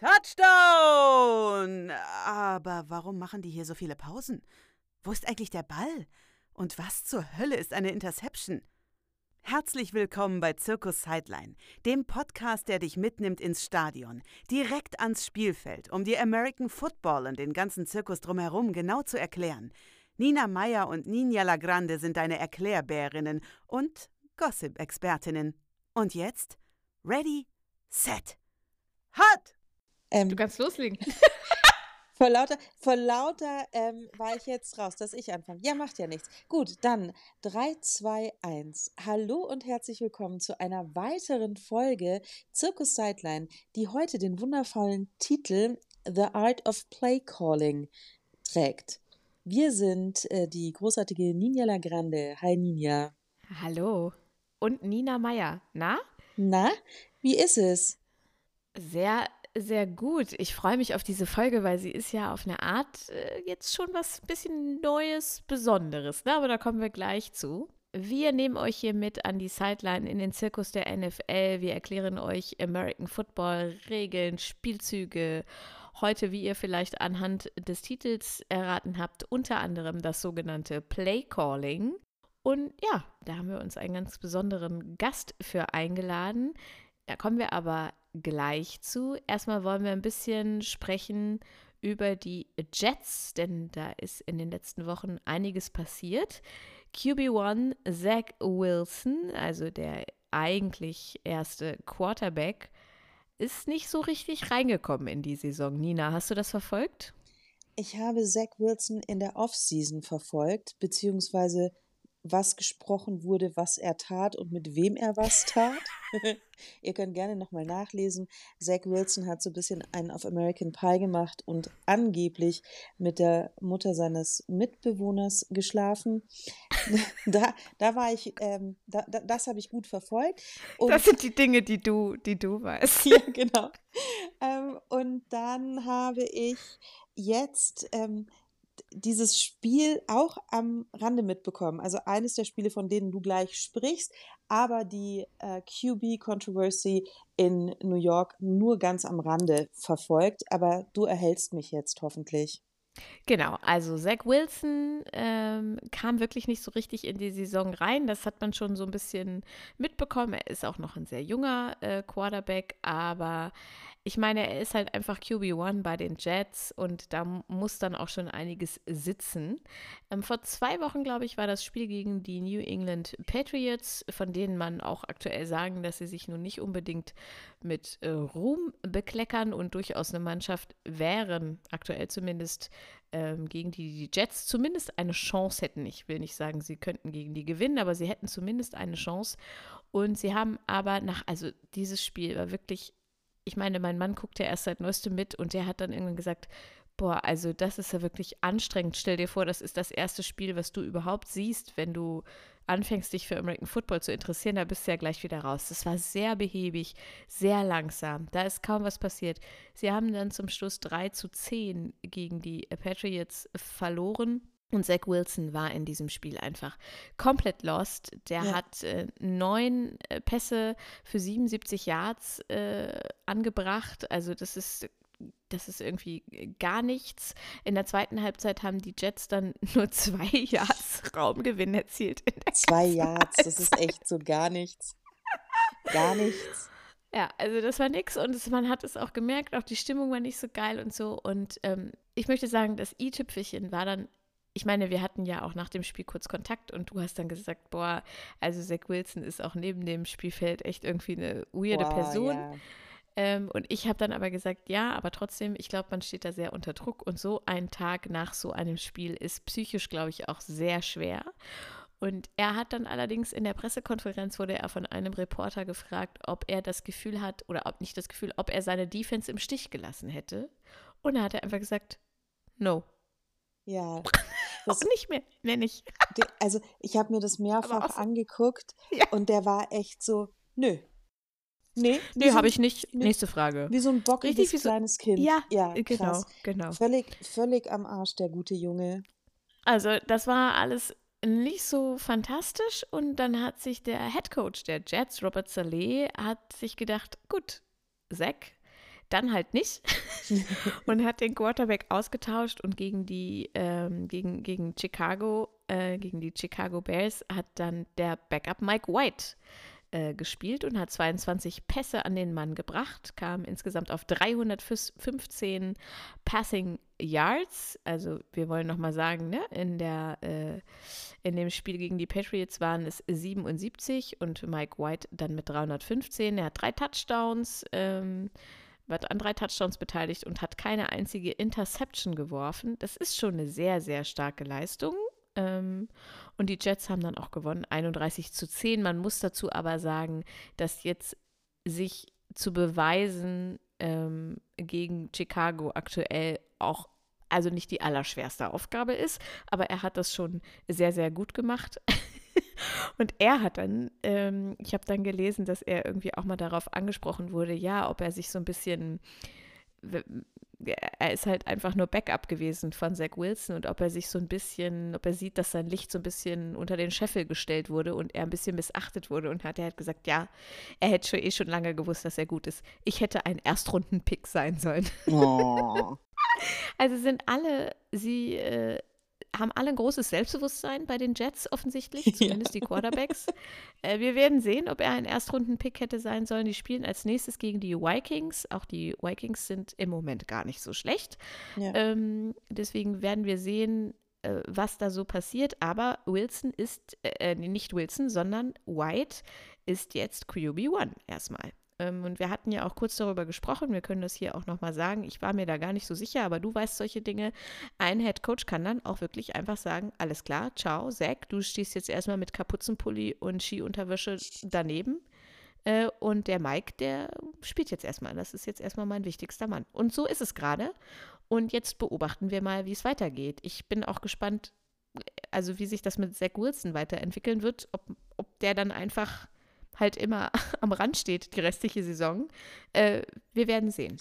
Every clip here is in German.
Touchdown! Aber warum machen die hier so viele Pausen? Wo ist eigentlich der Ball? Und was zur Hölle ist eine Interception? Herzlich willkommen bei Zirkus Sideline, dem Podcast, der dich mitnimmt ins Stadion, direkt ans Spielfeld, um dir American Football und den ganzen Zirkus drumherum genau zu erklären. Nina Meyer und Ninja Lagrande sind deine Erklärbärinnen und Gossip-Expertinnen. Und jetzt? Ready, set, hot! Ähm, du kannst loslegen. Vor lauter, vor lauter ähm, war ich jetzt raus, dass ich anfange. Ja, macht ja nichts. Gut, dann 3, 2, 1. Hallo und herzlich willkommen zu einer weiteren Folge Zirkus Sideline, die heute den wundervollen Titel The Art of Play Calling trägt. Wir sind äh, die großartige Ninja Lagrande. Hi Ninja. Hallo. Und Nina Meyer. Na? Na, wie ist es? Sehr sehr gut. Ich freue mich auf diese Folge, weil sie ist ja auf eine Art äh, jetzt schon was bisschen Neues, Besonderes. Ne? Aber da kommen wir gleich zu. Wir nehmen euch hier mit an die Sideline in den Zirkus der NFL. Wir erklären euch American Football, Regeln, Spielzüge. Heute, wie ihr vielleicht anhand des Titels erraten habt, unter anderem das sogenannte Play Calling. Und ja, da haben wir uns einen ganz besonderen Gast für eingeladen. Da kommen wir aber gleich zu. Erstmal wollen wir ein bisschen sprechen über die Jets, denn da ist in den letzten Wochen einiges passiert. QB1 Zach Wilson, also der eigentlich erste Quarterback, ist nicht so richtig reingekommen in die Saison. Nina, hast du das verfolgt? Ich habe Zach Wilson in der Offseason verfolgt, beziehungsweise was gesprochen wurde, was er tat und mit wem er was tat. Ihr könnt gerne nochmal nachlesen. Zach Wilson hat so ein bisschen einen auf American Pie gemacht und angeblich mit der Mutter seines Mitbewohners geschlafen. da, da war ich, ähm, da, da, das habe ich gut verfolgt. Und das sind die Dinge, die du, die du weißt. ja, genau. Ähm, und dann habe ich jetzt ähm, dieses Spiel auch am Rande mitbekommen. Also eines der Spiele, von denen du gleich sprichst, aber die äh, QB-Controversy in New York nur ganz am Rande verfolgt. Aber du erhältst mich jetzt hoffentlich. Genau, also Zach Wilson ähm, kam wirklich nicht so richtig in die Saison rein. Das hat man schon so ein bisschen mitbekommen. Er ist auch noch ein sehr junger äh, Quarterback, aber ich meine, er ist halt einfach QB1 bei den Jets und da muss dann auch schon einiges sitzen. Ähm, vor zwei Wochen, glaube ich, war das Spiel gegen die New England Patriots, von denen man auch aktuell sagen, dass sie sich nun nicht unbedingt mit äh, Ruhm bekleckern und durchaus eine Mannschaft wären, aktuell zumindest, ähm, gegen die die Jets zumindest eine Chance hätten. Ich will nicht sagen, sie könnten gegen die gewinnen, aber sie hätten zumindest eine Chance. Und sie haben aber nach, also dieses Spiel war wirklich ich meine, mein Mann guckt ja erst seit neuestem mit und der hat dann irgendwann gesagt, boah, also das ist ja wirklich anstrengend. Stell dir vor, das ist das erste Spiel, was du überhaupt siehst, wenn du anfängst, dich für American Football zu interessieren, da bist du ja gleich wieder raus. Das war sehr behäbig, sehr langsam. Da ist kaum was passiert. Sie haben dann zum Schluss 3 zu 10 gegen die Patriots verloren. Und Zach Wilson war in diesem Spiel einfach komplett lost. Der ja. hat äh, neun äh, Pässe für 77 Yards äh, angebracht. Also das ist das ist irgendwie gar nichts. In der zweiten Halbzeit haben die Jets dann nur zwei Yards Raumgewinn erzielt. zwei Yards, das ist echt so gar nichts. Gar nichts. Ja, also das war nix und es, man hat es auch gemerkt, auch die Stimmung war nicht so geil und so. Und ähm, ich möchte sagen, das i-Tüpfelchen war dann ich meine, wir hatten ja auch nach dem Spiel kurz Kontakt und du hast dann gesagt, boah, also Zach Wilson ist auch neben dem Spielfeld echt irgendwie eine weirde wow, Person. Yeah. Ähm, und ich habe dann aber gesagt, ja, aber trotzdem, ich glaube, man steht da sehr unter Druck und so ein Tag nach so einem Spiel ist psychisch, glaube ich, auch sehr schwer. Und er hat dann allerdings in der Pressekonferenz wurde er von einem Reporter gefragt, ob er das Gefühl hat oder ob nicht das Gefühl, ob er seine Defense im Stich gelassen hätte. Und er hat einfach gesagt, no. Ja. Das, nicht mehr, mehr nicht. also ich habe mir das mehrfach angeguckt ja. und der war echt so, nö. Nee, nee so, habe ich nicht. Nee, Nächste Frage. Wie so ein bockiges Richtig, kleines Kind. Ja, ja genau, genau. Völlig, völlig am Arsch, der gute Junge. Also das war alles nicht so fantastisch und dann hat sich der Head Coach der Jets, Robert Saleh, hat sich gedacht, gut, Zack, dann halt nicht und hat den Quarterback ausgetauscht und gegen die, ähm, gegen, gegen Chicago, äh, gegen die Chicago Bears hat dann der Backup Mike White äh, gespielt und hat 22 Pässe an den Mann gebracht, kam insgesamt auf 315 Passing Yards. Also wir wollen nochmal sagen, ne, in, der, äh, in dem Spiel gegen die Patriots waren es 77 und Mike White dann mit 315. Er hat drei Touchdowns. Ähm, war an drei Touchdowns beteiligt und hat keine einzige Interception geworfen. Das ist schon eine sehr, sehr starke Leistung. Ähm, und die Jets haben dann auch gewonnen, 31 zu 10. Man muss dazu aber sagen, dass jetzt sich zu beweisen ähm, gegen Chicago aktuell auch also nicht die allerschwerste Aufgabe ist, aber er hat das schon sehr, sehr gut gemacht. Und er hat dann, ähm, ich habe dann gelesen, dass er irgendwie auch mal darauf angesprochen wurde, ja, ob er sich so ein bisschen er ist halt einfach nur Backup gewesen von Zach Wilson und ob er sich so ein bisschen, ob er sieht, dass sein Licht so ein bisschen unter den Scheffel gestellt wurde und er ein bisschen missachtet wurde und hat er halt gesagt, ja, er hätte schon, eh schon lange gewusst, dass er gut ist. Ich hätte ein Erstrunden-Pick sein sollen. Oh. also sind alle, sie äh, haben alle ein großes Selbstbewusstsein bei den Jets offensichtlich, zumindest ja. die Quarterbacks. Äh, wir werden sehen, ob er ein Erstrunden-Pick hätte sein sollen. Die spielen als nächstes gegen die Vikings. Auch die Vikings sind im Moment gar nicht so schlecht. Ja. Ähm, deswegen werden wir sehen, äh, was da so passiert. Aber Wilson ist, äh, äh nicht Wilson, sondern White ist jetzt QB1 erstmal. Ähm, und wir hatten ja auch kurz darüber gesprochen, wir können das hier auch nochmal sagen. Ich war mir da gar nicht so sicher, aber du weißt solche Dinge. Ein Head Coach kann dann auch wirklich einfach sagen: Alles klar, ciao, Zack, du stehst jetzt erstmal mit Kapuzenpulli und Skiunterwäsche daneben. Äh, und der Mike, der spielt jetzt erstmal. Das ist jetzt erstmal mein wichtigster Mann. Und so ist es gerade. Und jetzt beobachten wir mal, wie es weitergeht. Ich bin auch gespannt, also wie sich das mit Zach Wilson weiterentwickeln wird, ob, ob der dann einfach halt immer am Rand steht, die restliche Saison. Äh, wir werden sehen.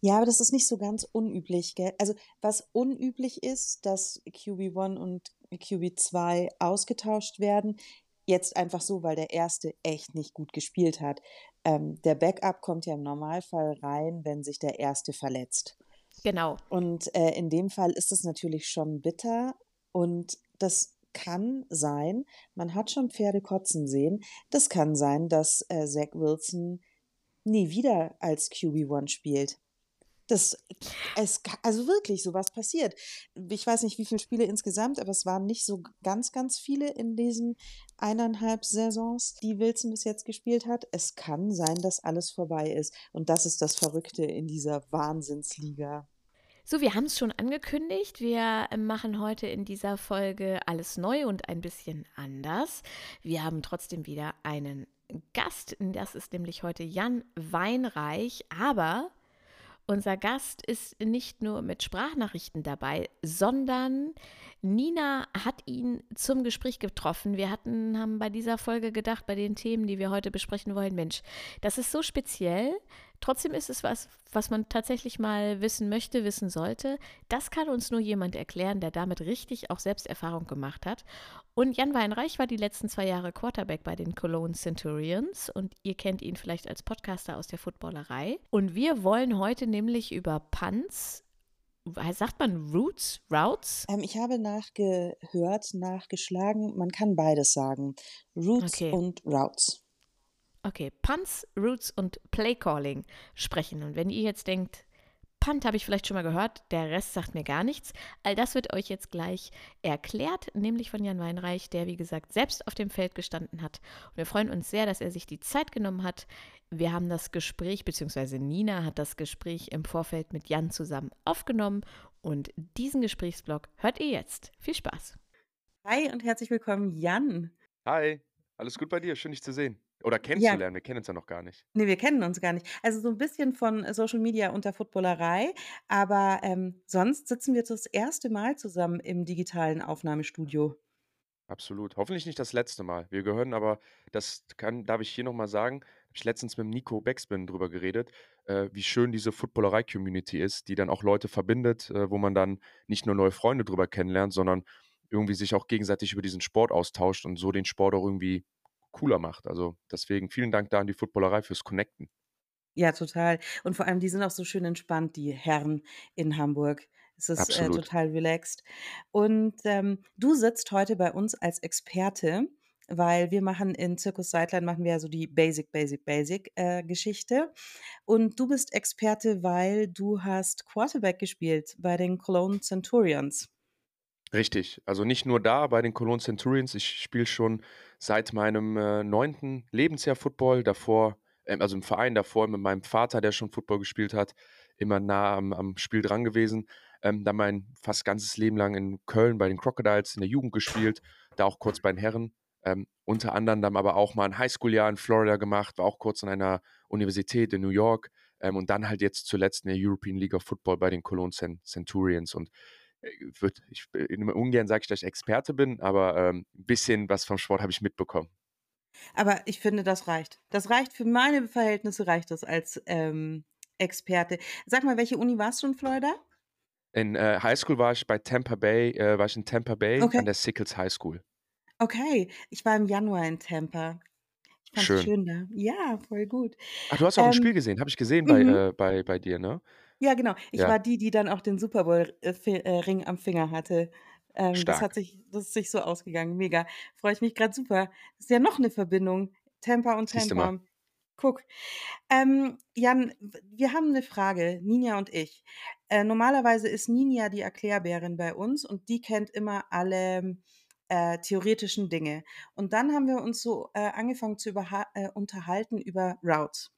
Ja, aber das ist nicht so ganz unüblich. Gell? Also was unüblich ist, dass QB1 und QB2 ausgetauscht werden. Jetzt einfach so, weil der erste echt nicht gut gespielt hat. Ähm, der Backup kommt ja im Normalfall rein, wenn sich der erste verletzt. Genau. Und äh, in dem Fall ist es natürlich schon bitter. Und das kann sein, man hat schon Pferde kotzen sehen, das kann sein, dass äh, Zach Wilson nie wieder als QB1 spielt. Das, es, also wirklich, sowas passiert. Ich weiß nicht, wie viele Spiele insgesamt, aber es waren nicht so ganz, ganz viele in diesen eineinhalb Saisons, die Wilson bis jetzt gespielt hat. Es kann sein, dass alles vorbei ist. Und das ist das Verrückte in dieser Wahnsinnsliga. So, wir haben es schon angekündigt. Wir äh, machen heute in dieser Folge alles neu und ein bisschen anders. Wir haben trotzdem wieder einen Gast. Das ist nämlich heute Jan Weinreich. Aber unser Gast ist nicht nur mit Sprachnachrichten dabei, sondern Nina hat ihn zum Gespräch getroffen. Wir hatten, haben bei dieser Folge gedacht, bei den Themen, die wir heute besprechen wollen, Mensch, das ist so speziell. Trotzdem ist es was, was man tatsächlich mal wissen möchte, wissen sollte. Das kann uns nur jemand erklären, der damit richtig auch Selbsterfahrung gemacht hat. Und Jan Weinreich war die letzten zwei Jahre Quarterback bei den Cologne Centurions und ihr kennt ihn vielleicht als Podcaster aus der Footballerei. Und wir wollen heute nämlich über Punts, sagt man Roots, Routes? Ähm, ich habe nachgehört, nachgeschlagen, man kann beides sagen. Roots okay. und Routes. Okay, Punts, Roots und Playcalling sprechen. Und wenn ihr jetzt denkt, Punt habe ich vielleicht schon mal gehört, der Rest sagt mir gar nichts. All das wird euch jetzt gleich erklärt, nämlich von Jan Weinreich, der wie gesagt selbst auf dem Feld gestanden hat. Und wir freuen uns sehr, dass er sich die Zeit genommen hat. Wir haben das Gespräch, beziehungsweise Nina hat das Gespräch im Vorfeld mit Jan zusammen aufgenommen. Und diesen Gesprächsblog hört ihr jetzt. Viel Spaß. Hi und herzlich willkommen, Jan. Hi, alles gut bei dir? Schön, dich zu sehen. Oder kennenzulernen, ja. wir kennen uns ja noch gar nicht. Nee, wir kennen uns gar nicht. Also so ein bisschen von Social Media unter Footballerei, aber ähm, sonst sitzen wir das erste Mal zusammen im digitalen Aufnahmestudio. Absolut. Hoffentlich nicht das letzte Mal. Wir gehören aber, das kann, darf ich hier nochmal sagen, habe ich letztens mit Nico Beckspin drüber geredet, äh, wie schön diese Footballerei-Community ist, die dann auch Leute verbindet, äh, wo man dann nicht nur neue Freunde drüber kennenlernt, sondern irgendwie sich auch gegenseitig über diesen Sport austauscht und so den Sport auch irgendwie cooler macht. Also deswegen vielen Dank da an die Footballerei fürs Connecten. Ja, total. Und vor allem, die sind auch so schön entspannt, die Herren in Hamburg. Es ist äh, total relaxed. Und ähm, du sitzt heute bei uns als Experte, weil wir machen in Zirkus Sideline machen wir ja so die Basic, Basic, Basic äh, Geschichte. Und du bist Experte, weil du hast Quarterback gespielt bei den Cologne Centurions. Richtig. Also nicht nur da bei den Cologne Centurions. Ich spiele schon seit meinem äh, neunten Lebensjahr Football. Davor, ähm, also im Verein davor mit meinem Vater, der schon Football gespielt hat, immer nah am, am Spiel dran gewesen. Ähm, dann mein fast ganzes Leben lang in Köln bei den Crocodiles in der Jugend gespielt, da auch kurz bei den Herren. Ähm, unter anderem dann aber auch mal ein Highschool-Jahr in Florida gemacht, war auch kurz an einer Universität in New York ähm, und dann halt jetzt zuletzt in der European League of Football bei den Cologne Centurions. Und äh, ich immer ungern sage ich, dass ich Experte bin, aber ähm, ein bisschen was vom Sport habe ich mitbekommen. Aber ich finde, das reicht. Das reicht für meine Verhältnisse, reicht das als ähm, Experte. Sag mal, welche Uni warst du in Florida? In äh, Highschool war ich bei Tampa Bay, äh, war ich in Tampa Bay Okay. an der Sickles High School. Okay, ich war im Januar in Tampa. Ich fand's Schön. schön da. Ja, voll gut. Ach, du hast auch ein Spiel Ähm, gesehen, habe ich gesehen bei, mhm. äh, bei, bei dir, ne? Ja, genau. Ich Ja, war die, die dann auch den Super Bowl äh, Fi- äh, Ring am Finger hatte. Ähm, das hat stark. sich, das ist sich so ausgegangen. Mega. Freue ich mich gerade super. Das ist ja noch eine Verbindung. Tampa und Siehst du mal. Tampa. Guck. Ähm, Jan, w- wir haben eine Frage, Ninja und ich. Äh, normalerweise ist Ninja die Erklärbärin bei uns und die kennt immer alle äh, theoretischen Dinge. Und dann haben wir uns so äh, angefangen zu überha- äh, unterhalten über Routes.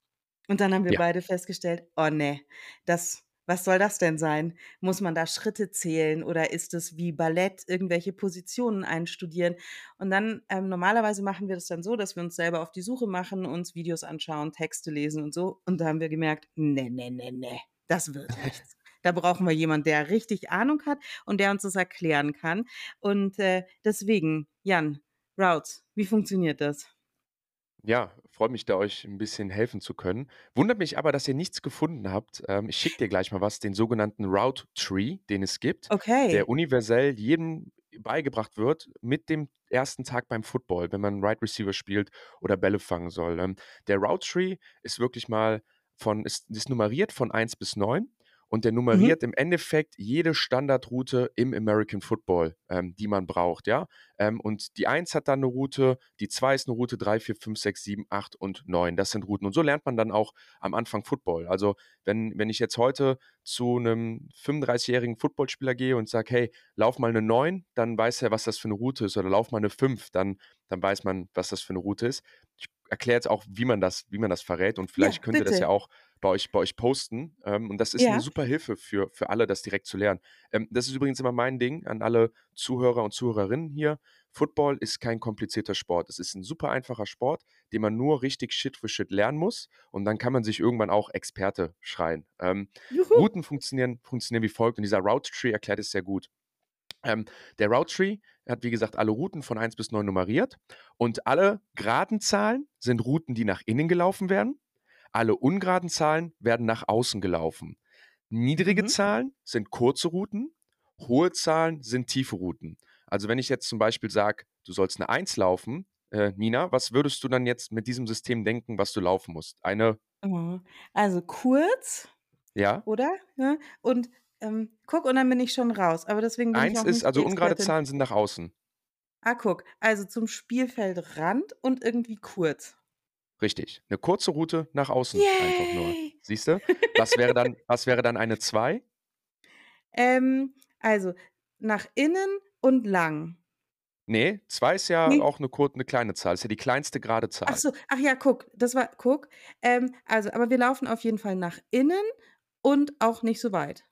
Und dann haben wir Ja. beide festgestellt, oh ne, das, was soll das denn sein? Muss man da Schritte zählen oder ist es wie Ballett irgendwelche Positionen einstudieren? Und dann ähm, normalerweise machen wir das dann so, dass wir uns selber auf die Suche machen, uns Videos anschauen, Texte lesen und so. Und da haben wir gemerkt, ne, ne, ne, ne, das wird nichts. Da brauchen wir jemanden, der richtig Ahnung hat und der uns das erklären kann. Und äh, deswegen, Jan, Routes, wie funktioniert das? Ja, freut mich, da euch ein bisschen helfen zu können. Wundert mich aber, dass ihr nichts gefunden habt. Ähm, ich schicke dir gleich mal was, den sogenannten Route Tree, den es gibt, Okay. der universell jedem beigebracht wird mit dem ersten Tag beim Football, wenn man Right Receiver spielt oder Bälle fangen soll. Ähm, der Route Tree ist wirklich mal von, ist, ist nummeriert von 1 bis 9 und der Mhm. nummeriert im Endeffekt jede Standardroute im American Football, ähm, die man braucht, ja. Ähm, und die 1 hat dann eine Route, die 2 ist eine Route, 3, 4, 5, 6, 7, 8 und 9. Das sind Routen. Und so lernt man dann auch am Anfang Football. Also, wenn, wenn ich jetzt heute zu einem 35-jährigen Footballspieler gehe und sage, hey, lauf mal eine 9, dann weiß er, was das für eine Route ist. Oder lauf mal eine 5, dann, dann weiß man, was das für eine Route ist. Ich erkläre jetzt auch, wie man das, wie man das verrät. Und Ja, vielleicht könnt ihr das ja auch bei euch, bei euch posten. Ähm, und das ist eine Ja. super Hilfe für, für alle, das direkt zu lernen. Ähm, das ist übrigens immer mein Ding an alle Zuhörer und Zuhörerinnen hier. Football ist kein komplizierter Sport. Es ist ein super einfacher Sport, den man nur richtig Shit für Shit lernen muss. Und dann kann man sich irgendwann auch Experte schreien. Ähm. Routen funktionieren, funktionieren wie folgt. Und dieser Route Tree erklärt es sehr gut. Ähm, der Route Tree hat, wie gesagt, alle Routen von 1 bis 9 nummeriert. Und alle geraden Zahlen sind Routen, die nach innen gelaufen werden. Alle ungeraden Zahlen werden nach außen gelaufen. Niedrige Mhm. Zahlen sind kurze Routen, hohe Zahlen sind tiefe Routen. Also wenn ich jetzt zum Beispiel sage, du sollst eine 1 laufen, äh, Nina, was würdest du dann jetzt mit diesem System denken, was du laufen musst? Eine, Oh, Also kurz, ja? oder? Ja. Und ähm, guck, und dann bin ich schon raus. Aber deswegen bin ich 1 auch ist, also ungerade. Zahlen sind nach außen. Ah, guck. Also zum Spielfeldrand und irgendwie kurz. Richtig. Eine kurze Route nach außen einfach nur. Yay! Siehst du? Was wäre dann, was wäre dann eine 2? Ähm, also nach innen und lang. Nee, 2 ist ja Nee. auch eine, eine kleine Zahl. Ist ja die kleinste gerade Ach Zahl. so, ach ja, guck, das war, guck. Ähm, also, aber wir laufen auf jeden Fall nach innen und auch nicht so weit.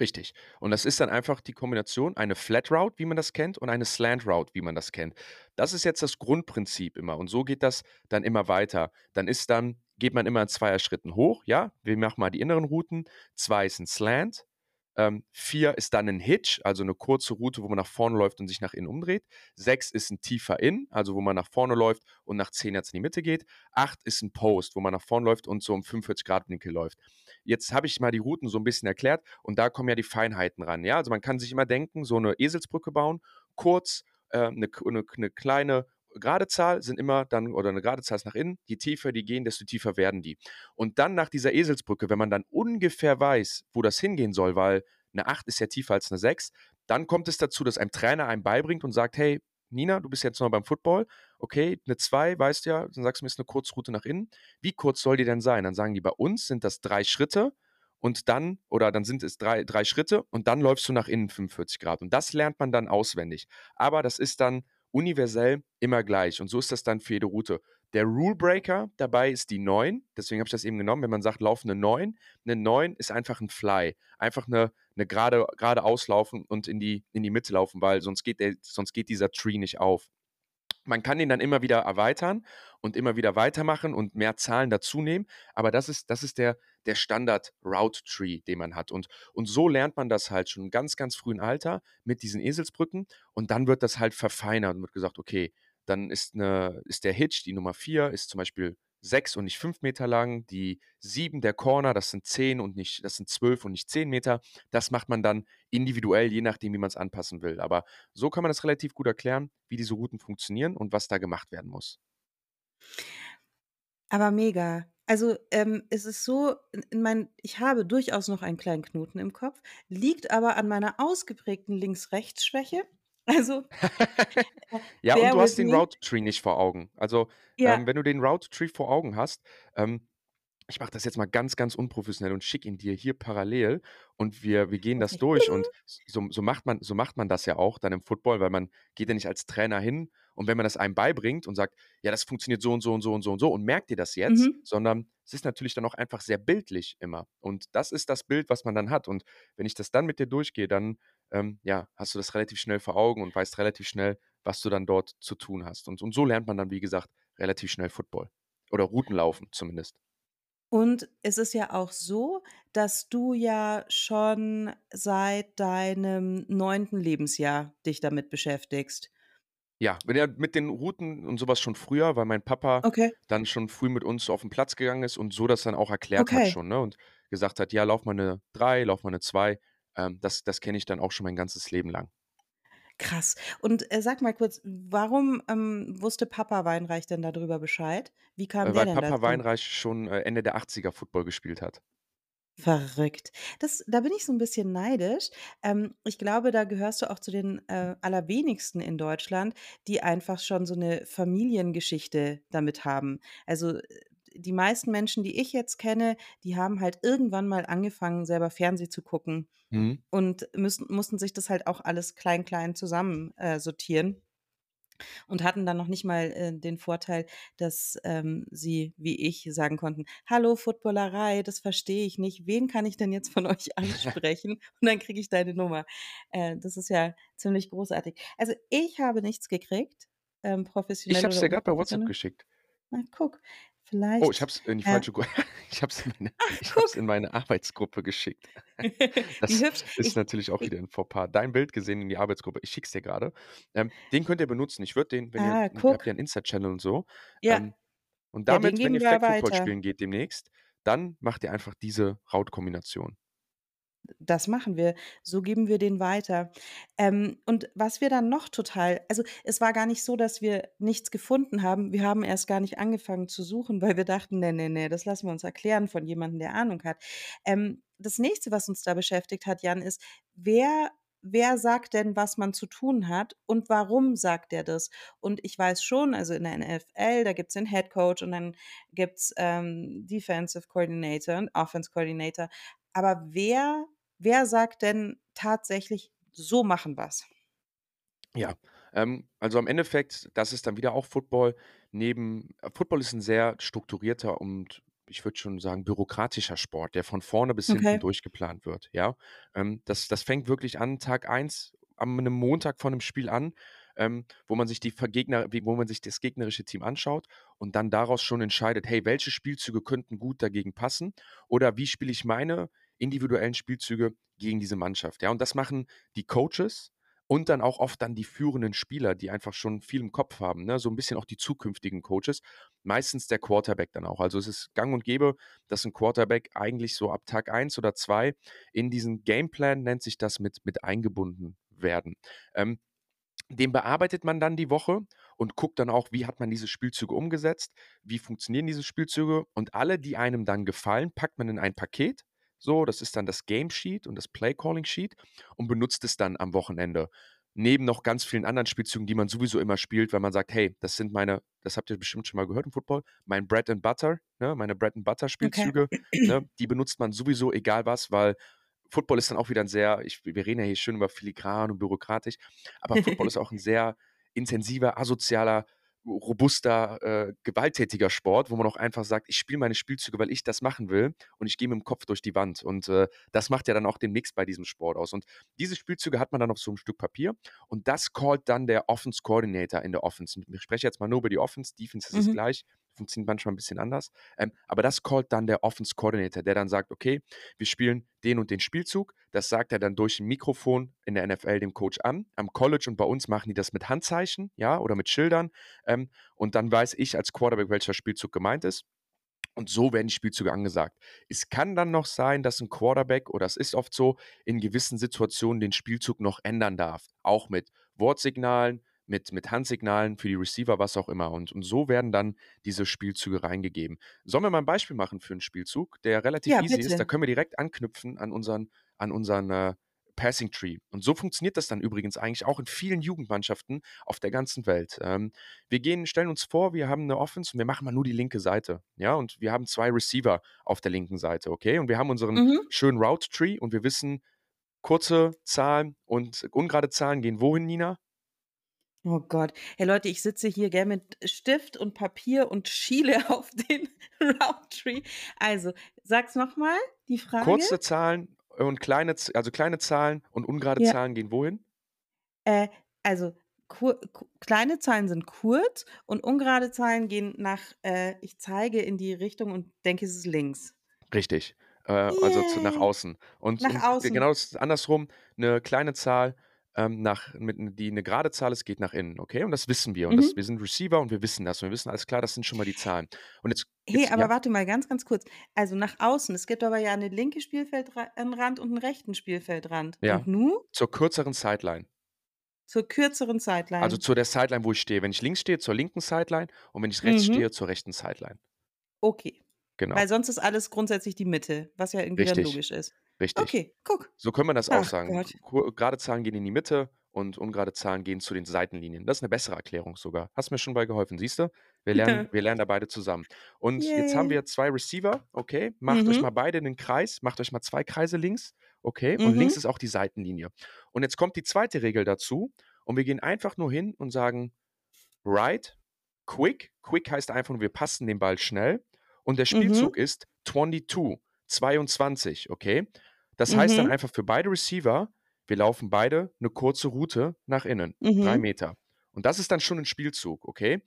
Richtig. Und das ist dann einfach die Kombination, eine Flat Route, wie man das kennt, und eine Slant Route, wie man das kennt. Das ist jetzt das Grundprinzip immer. Und so geht das dann immer weiter. Dann ist dann, geht man immer in Zweierschritten hoch, ja. Wir machen mal die inneren Routen. Zwei ist ein Slant. Ähm, vier ist dann ein Hitch, also eine kurze Route, wo man nach vorne läuft und sich nach innen umdreht. Sechs ist ein tiefer In, also wo man nach vorne läuft und nach 10 Hertz in die Mitte geht. Acht ist ein Post, wo man nach vorne läuft und so um 45 Grad Winkel läuft. Jetzt habe ich mal die Routen so ein bisschen erklärt und da kommen ja die Feinheiten ran. Ja, also man kann sich immer denken, so eine Eselsbrücke bauen, kurz, äh, eine, eine, eine kleine gerade Zahl sind immer dann, oder eine gerade Zahl ist nach innen, je tiefer die gehen, desto tiefer werden die. Und dann nach dieser Eselsbrücke, wenn man dann ungefähr weiß, wo das hingehen soll, weil eine 8 ist ja tiefer als eine 6, dann kommt es dazu, dass ein Trainer einem beibringt und sagt, hey, Nina, du bist jetzt noch beim Football. Okay, eine 2, weißt du ja, dann sagst du mir, ist eine Kurzroute nach innen. Wie kurz soll die denn sein? Dann sagen die, bei uns sind das drei Schritte und dann, oder dann sind es drei, drei Schritte und dann läufst du nach innen 45 Grad. Und das lernt man dann auswendig. Aber das ist dann universell immer gleich. Und so ist das dann für jede Route. Der Rule Breaker dabei ist die 9. Deswegen habe ich das eben genommen. Wenn man sagt, lauf eine 9, eine 9 ist einfach ein Fly. Einfach eine, eine gerade, gerade auslaufen und in die, in die Mitte laufen, weil sonst geht, der, sonst geht dieser Tree nicht auf. Man kann den dann immer wieder erweitern und immer wieder weitermachen und mehr Zahlen dazu nehmen. Aber das ist, das ist der, der Standard-Route-Tree, den man hat. Und, und so lernt man das halt schon ganz, ganz frühen Alter mit diesen Eselsbrücken. Und dann wird das halt verfeinert und wird gesagt, okay, dann ist, eine, ist der Hitch, die Nummer 4, ist zum Beispiel 6 und nicht 5 Meter lang. Die 7 der Corner, das sind 10 und nicht, das sind 12 und nicht 10 Meter. Das macht man dann individuell, je nachdem, wie man es anpassen will. Aber so kann man das relativ gut erklären, wie diese Routen funktionieren und was da gemacht werden muss. Aber mega. Also, ähm, es ist so, in mein ich habe durchaus noch einen kleinen Knoten im Kopf, liegt aber an meiner ausgeprägten Links-Rechts-Schwäche. Also, Ja, und du hast den Route Tree nicht vor Augen. Also, Ja. ähm, wenn du den Route Tree vor Augen hast, ähm, ich mache das jetzt mal ganz, ganz unprofessionell und schicke ihn dir hier parallel und wir, wir gehen das Okay. durch und so, so, macht man, so macht man das ja auch dann im Football, weil man geht ja nicht als Trainer hin und wenn man das einem beibringt und sagt, ja, das funktioniert so und so und so und so und so und merkt ihr das jetzt, Mhm. sondern es ist natürlich dann auch einfach sehr bildlich immer und das ist das Bild, was man dann hat und wenn ich das dann mit dir durchgehe, dann ähm, ja, hast du das relativ schnell vor Augen und weißt relativ schnell, was du dann dort zu tun hast und, und so lernt man dann, wie gesagt, relativ schnell Football oder Routenlaufen zumindest. Und es ist ja auch so, dass du ja schon seit deinem neunten Lebensjahr dich damit beschäftigst. Ja, wenn mit den Routen und sowas schon früher, weil mein Papa Okay. dann schon früh mit uns auf den Platz gegangen ist und so das dann auch erklärt hat Okay. schon, ne? Und gesagt hat, ja, lauf mal eine 3, lauf mal eine 2. Ähm, das das kenne ich dann auch schon mein ganzes Leben lang. Krass. Und, äh, sag mal kurz, warum, ähm, wusste Papa Weinreich denn darüber Bescheid? Wie kam Äh, der weil denn Papa dazu? Weinreich schon, äh, Ende der 80er Football gespielt hat. Verrückt. Das da bin ich so 'n bisschen neidisch. Ähm, ich glaube, da gehörst du auch zu den, äh, allerwenigsten in Deutschland, die einfach schon so 'ne Familiengeschichte damit haben. Also, äh, die meisten Menschen, die ich jetzt kenne, die haben halt irgendwann mal angefangen, selber Fernseh zu gucken Mhm. und müssen mussten sich das halt auch alles klein, klein zusammen, äh, sortieren und hatten dann noch nicht mal, äh, den Vorteil, dass, ähm, sie, wie ich, sagen konnten: „Hallo, Footballerei, das verstehe ich nicht. Wen kann ich denn jetzt von euch ansprechen?“ Und dann kriege ich deine Nummer. Äh, das ist ja ziemlich großartig. Also, ich habe nichts gekriegt, ähm, Ich professionell habe es dir grad bei WhatsApp geschickt. Na, guck, Oh, vielleicht ich habe es in die ja. falsche Gru ich habe es in meine Ach, ich guck. in meine Arbeitsgruppe geschickt. Das ist Ich natürlich auch wieder 'n Fauxpas. Dein Bild gesehen in die Arbeitsgruppe. Ich schicke es dir grade. Ähm, den könnt ihr benutzen. Ich würde den, wenn ihr Ah, ihr habt guck. ja 'n Insta-Channel und so. Ja. Ähm, und Ja, damit, wenn geben ihr Flag Football weiter. spielen geht demnächst, dann macht ihr einfach diese Route-Kombination. Das machen wir. So geben wir den weiter. Ähm, und was wir dann noch total also, es war gar nicht so, dass wir nichts gefunden haben. Wir haben erst gar nicht angefangen zu suchen, weil wir dachten: „Ne, ne, ne, das lassen wir uns erklären von jemandem, der Ahnung hat.“ Ähm, das Nächste, was uns da beschäftigt hat, Jan, ist, wer wer sagt denn, was man zu tun hat und warum sagt der das? Und ich weiß schon, also, in der NFL, da gibt's den Head Coach und dann gibt's, ähm, Defensive Coordinator und Offense Coordinator. Aber wer wer sagt denn tatsächlich: „So machen wir's?“ Ja, ähm, also, am Endeffekt, das ist dann wieder auch Football. Neben äh, Football ist 'n sehr strukturierter und ich würde schon sagen, bürokratischer Sport, der von vorne bis hinten Okay. durchgeplant wird, ja? Ähm, das das fängt wirklich an Tag 1 an 'nem Montag vor 'nem Spiel an, ähm, wo man sich die Gegner wo man sich das gegnerische Team anschaut und dann daraus schon entscheidet: „Hey, welche Spielzüge könnten gut dagegen passen?“ Oder: „Wie spiele ich meine individuellen Spielzüge gegen diese Mannschaft?“ Ja, und das machen die Coaches und dann auch oft dann die führenden Spieler, die einfach schon viel im Kopf haben, ne? So 'n bisschen auch die zukünftigen Coaches. Meistens der Quarterback dann auch. Also, es ist gang und gäbe, dass 'n Quarterback eigentlich so ab Tag 1 oder 2 in diesen Gameplan, nennt sich das, mit mit eingebunden werden. Ähm, den bearbeitet man dann die Woche und guckt dann auch, wie hat man diese Spielzüge umgesetzt, wie funktionieren diese Spielzüge und alle, die einem dann gefallen, packt man in ein Paket. So, das ist dann das Game Sheet und das Play Calling Sheet und benutzt es dann am Wochenende. Neben noch ganz vielen anderen Spielzügen, die man sowieso immer spielt, weil man sagt, hey, das sind meine, das habt ihr bestimmt schon mal gehört im Football, mein Bread and Butter, ne, meine Bread and Butter Spielzüge, okay. ne, die benutzt man sowieso egal was, weil Football ist dann auch wieder ein sehr, ich, wir reden ja hier schön über filigran und bürokratisch, aber Football ist auch ein sehr intensiver, asozialer, robuster, äh, gewalttätiger Sport, wo man auch einfach sagt, ich spiele meine Spielzüge, weil ich das machen will und ich gehe mit dem Kopf durch die Wand. Und äh, das macht ja dann auch den Mix bei diesem Sport aus. Und diese Spielzüge hat man dann auf so einem Stück Papier und das callt dann der Offense Coordinator in der Offense. Ich spreche jetzt mal nur über die Offense, Defense ist mhm. es gleich funktioniert manchmal ein bisschen anders. Ähm, aber das callt dann der Offense Coordinator, der dann sagt, okay, wir spielen den und den Spielzug. Das sagt er dann durch ein Mikrofon in der NFL dem Coach an. Am College und bei uns machen die das mit Handzeichen, ja, oder mit Schildern. Ähm, und dann weiß ich als Quarterback, welcher Spielzug gemeint ist. Und so werden die Spielzüge angesagt. Es kann dann noch sein, dass ein Quarterback, oder es ist oft so, in gewissen Situationen den Spielzug noch ändern darf. Auch mit Wortsignalen, mit, mit Handsignalen für die Receiver, was auch immer. Und, und so werden dann diese Spielzüge reingegeben. Sollen wir mal ein Beispiel machen für einen Spielzug, der relativ ja, easy bitte. ist? Da können wir direkt anknüpfen an unseren, an unseren äh, Passing Tree. Und so funktioniert das dann übrigens eigentlich auch in vielen Jugendmannschaften auf der ganzen Welt. Ähm, wir gehen, stellen uns vor, wir haben eine Offense und wir machen mal nur die linke Seite. Ja, und wir haben zwei Receiver auf der linken Seite, okay? Und wir haben unseren mhm. schönen Route Tree und wir wissen, kurze Zahlen und ungerade Zahlen gehen wohin, Nina? Oh Gott. Hey Leute, ich sitze hier gell, mit Stift und Papier und schiele auf den Roundtree. Also, sag's nochmal, die Frage. Kurze Zahlen und kleine, also kleine Zahlen und ungerade ja. Zahlen gehen wohin? Äh, also, kleine Zahlen sind kurz und ungerade Zahlen gehen nach, äh, ich zeige in die Richtung und denke, es ist links. Richtig. Äh, also zu, nach außen. Und, nach und außen. genau das andersrum. Eine kleine Zahl ähm, nach, mit, die eine gerade Zahl ist, geht nach innen, okay? Und das wissen wir. Und mhm. das, wir sind Receiver und wir wissen das. Und wir wissen alles klar, das sind schon mal die Zahlen. Und jetzt, jetzt hey, aber ja. warte mal ganz, ganz kurz. Also nach außen. Es gibt aber ja eine linke Spielfeldrand und einen rechten Spielfeldrand. Ja. Und nun? Zur kürzeren Sideline. Zur kürzeren Sideline. Also zu der Sideline, wo ich stehe. Wenn ich links stehe, zur linken Sideline und wenn ich rechts mhm. stehe, zur rechten Sideline. Okay. Genau. Weil sonst ist alles grundsätzlich die Mitte, was ja irgendwie dann logisch ist. Richtig. Okay, guck. So können wir das Ach auch sagen. Gott. Gerade Zahlen gehen in die Mitte und ungerade Zahlen gehen zu den Seitenlinien. Das ist eine bessere Erklärung sogar. Hast mir schon bei geholfen, siehst du? Wir lernen, wir lernen da beide zusammen. Und Yay. jetzt haben wir zwei Receiver, okay? Macht mhm. euch mal beide einen Kreis, macht euch mal zwei Kreise links, okay? Und mhm. links ist auch die Seitenlinie. Und jetzt kommt die zweite Regel dazu und wir gehen einfach nur hin und sagen, right, quick. Quick heißt einfach nur, wir passen den Ball schnell. Und der Spielzug mhm. ist 22, 22, okay? Das heißt dann mhm. einfach für beide Receiver, wir laufen beide eine kurze Route nach innen, mhm. drei Meter. Und das ist dann schon ein Spielzug, okay?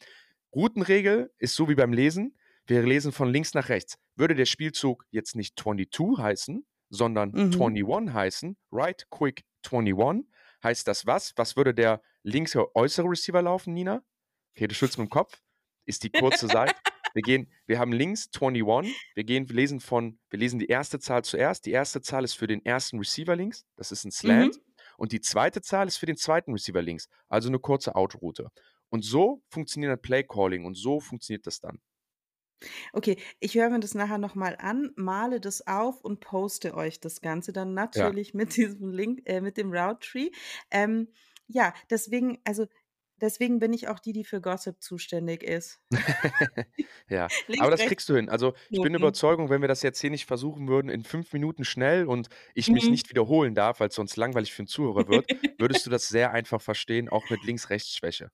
Routenregel ist so wie beim Lesen. Wir lesen von links nach rechts. Würde der Spielzug jetzt nicht 22 heißen, sondern mhm. 21 heißen, right quick 21, heißt das was? Was würde der linke äußere Receiver laufen, Nina? Okay, du schützt mit dem Kopf. Ist die kurze Seite. Wir gehen, wir haben links 21. Wir gehen, wir lesen von, wir lesen die erste Zahl zuerst. Die erste Zahl ist für den ersten Receiver links. Das ist ein Slant. Mhm. Und die zweite Zahl ist für den zweiten Receiver links. Also eine kurze Outroute. Und so funktioniert das Play Calling und so funktioniert das dann. Okay, ich höre mir das nachher nochmal an, male das auf und poste euch das Ganze dann natürlich ja. mit diesem Link, äh, mit dem Route Tree. Ähm, ja, deswegen, also Deswegen bin ich auch die, die für Gossip zuständig ist. ja, Links, aber das kriegst du hin. Also ich bin Überzeugung, wenn wir das jetzt hier nicht versuchen würden, in fünf Minuten schnell und ich mich mhm. nicht wiederholen darf, weil es sonst langweilig für den Zuhörer wird, würdest du das sehr einfach verstehen, auch mit Links-Rechts-Schwäche.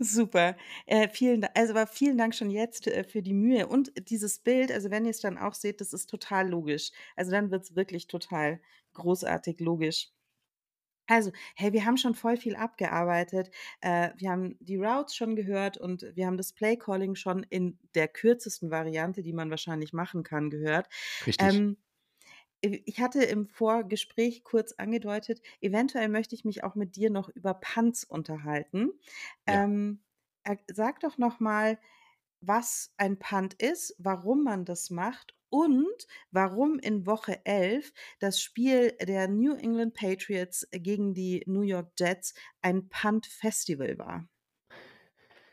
Super. Äh, vielen, Dank, also aber vielen Dank schon jetzt äh, für die Mühe. Und dieses Bild, also wenn ihr es dann auch seht, das ist total logisch. Also dann wird es wirklich total großartig logisch. Also, hey, wir haben schon voll viel abgearbeitet. Äh, wir haben die Routes schon gehört und wir haben das Play Calling schon in der kürzesten Variante, die man wahrscheinlich machen kann, gehört. Richtig. Ähm, ich hatte im Vorgespräch kurz angedeutet, eventuell möchte ich mich auch mit dir noch über Punts unterhalten. Ja. Ähm, sag doch noch mal, was ein Punt ist, warum man das macht und warum in Woche 11 das Spiel der New England Patriots gegen die New York Jets ein Punt-Festival war.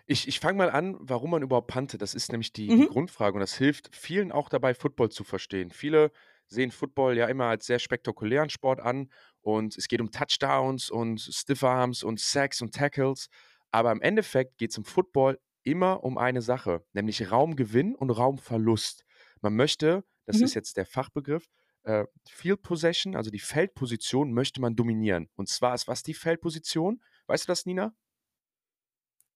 Ich, ich fange mal an, warum man überhaupt puntet. Das ist nämlich die, die Mhm. Grundfrage und das hilft vielen auch dabei, Football zu verstehen. Viele sehen Football ja immer als sehr spektakulären Sport an und es geht um Touchdowns und Stiff Arms und Sacks und Tackles. Aber im Endeffekt geht es im Football immer um eine Sache, nämlich Raumgewinn und Raumverlust. Man möchte, das Mhm. ist jetzt der Fachbegriff, äh, Field Possession, also die Feldposition, möchte man dominieren. Und zwar ist was die Feldposition? Weißt du das, Nina?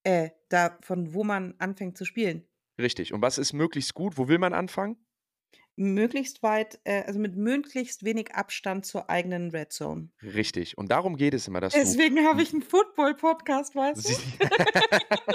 Äh, da von wo man anfängt zu spielen. Richtig. Und was ist möglichst gut? Wo will man anfangen? Möglichst weit, äh, also mit möglichst wenig Abstand zur eigenen Red Zone. Richtig. Und darum geht es immer, dass. Deswegen habe ich einen Football-Podcast, weißt du?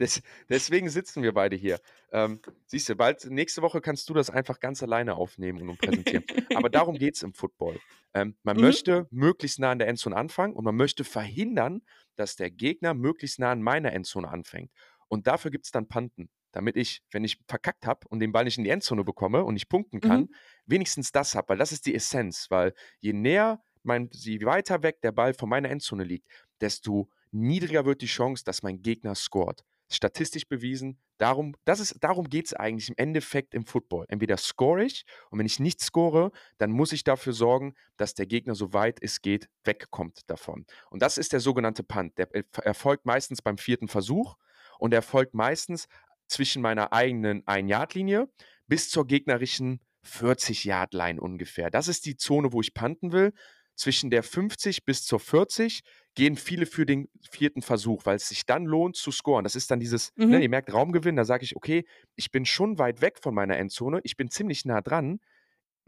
Des, deswegen sitzen wir beide hier. Ähm, siehst du, bald nächste Woche kannst du das einfach ganz alleine aufnehmen und präsentieren. Aber darum geht es im Football. Ähm, man Mhm. möchte möglichst nah an der Endzone anfangen und man möchte verhindern, dass der Gegner möglichst nah an meiner Endzone anfängt. Und dafür gibt es dann Panten, damit ich, wenn ich verkackt habe und den Ball nicht in die Endzone bekomme und nicht punkten kann, Mhm. wenigstens das habe, weil das ist die Essenz. Weil je näher, mein, je weiter weg der Ball von meiner Endzone liegt, desto niedriger wird die Chance, dass mein Gegner scoret. Statistisch bewiesen. Darum, darum geht es eigentlich im Endeffekt im Football. Entweder score ich und wenn ich nicht score, dann muss ich dafür sorgen, dass der Gegner so weit es geht wegkommt davon. Und das ist der sogenannte Punt. Der er- erfolgt meistens beim vierten Versuch und erfolgt meistens zwischen meiner eigenen 1-Yard-Linie bis zur gegnerischen 40-Yard-Line ungefähr. Das ist die Zone, wo ich punten will. Zwischen der 50 bis zur 40 gehen viele für den vierten Versuch, weil es sich dann lohnt zu scoren. Das ist dann dieses, Mhm. ne, ihr merkt Raumgewinn, da sage ich, okay, ich bin schon weit weg von meiner Endzone, ich bin ziemlich nah dran.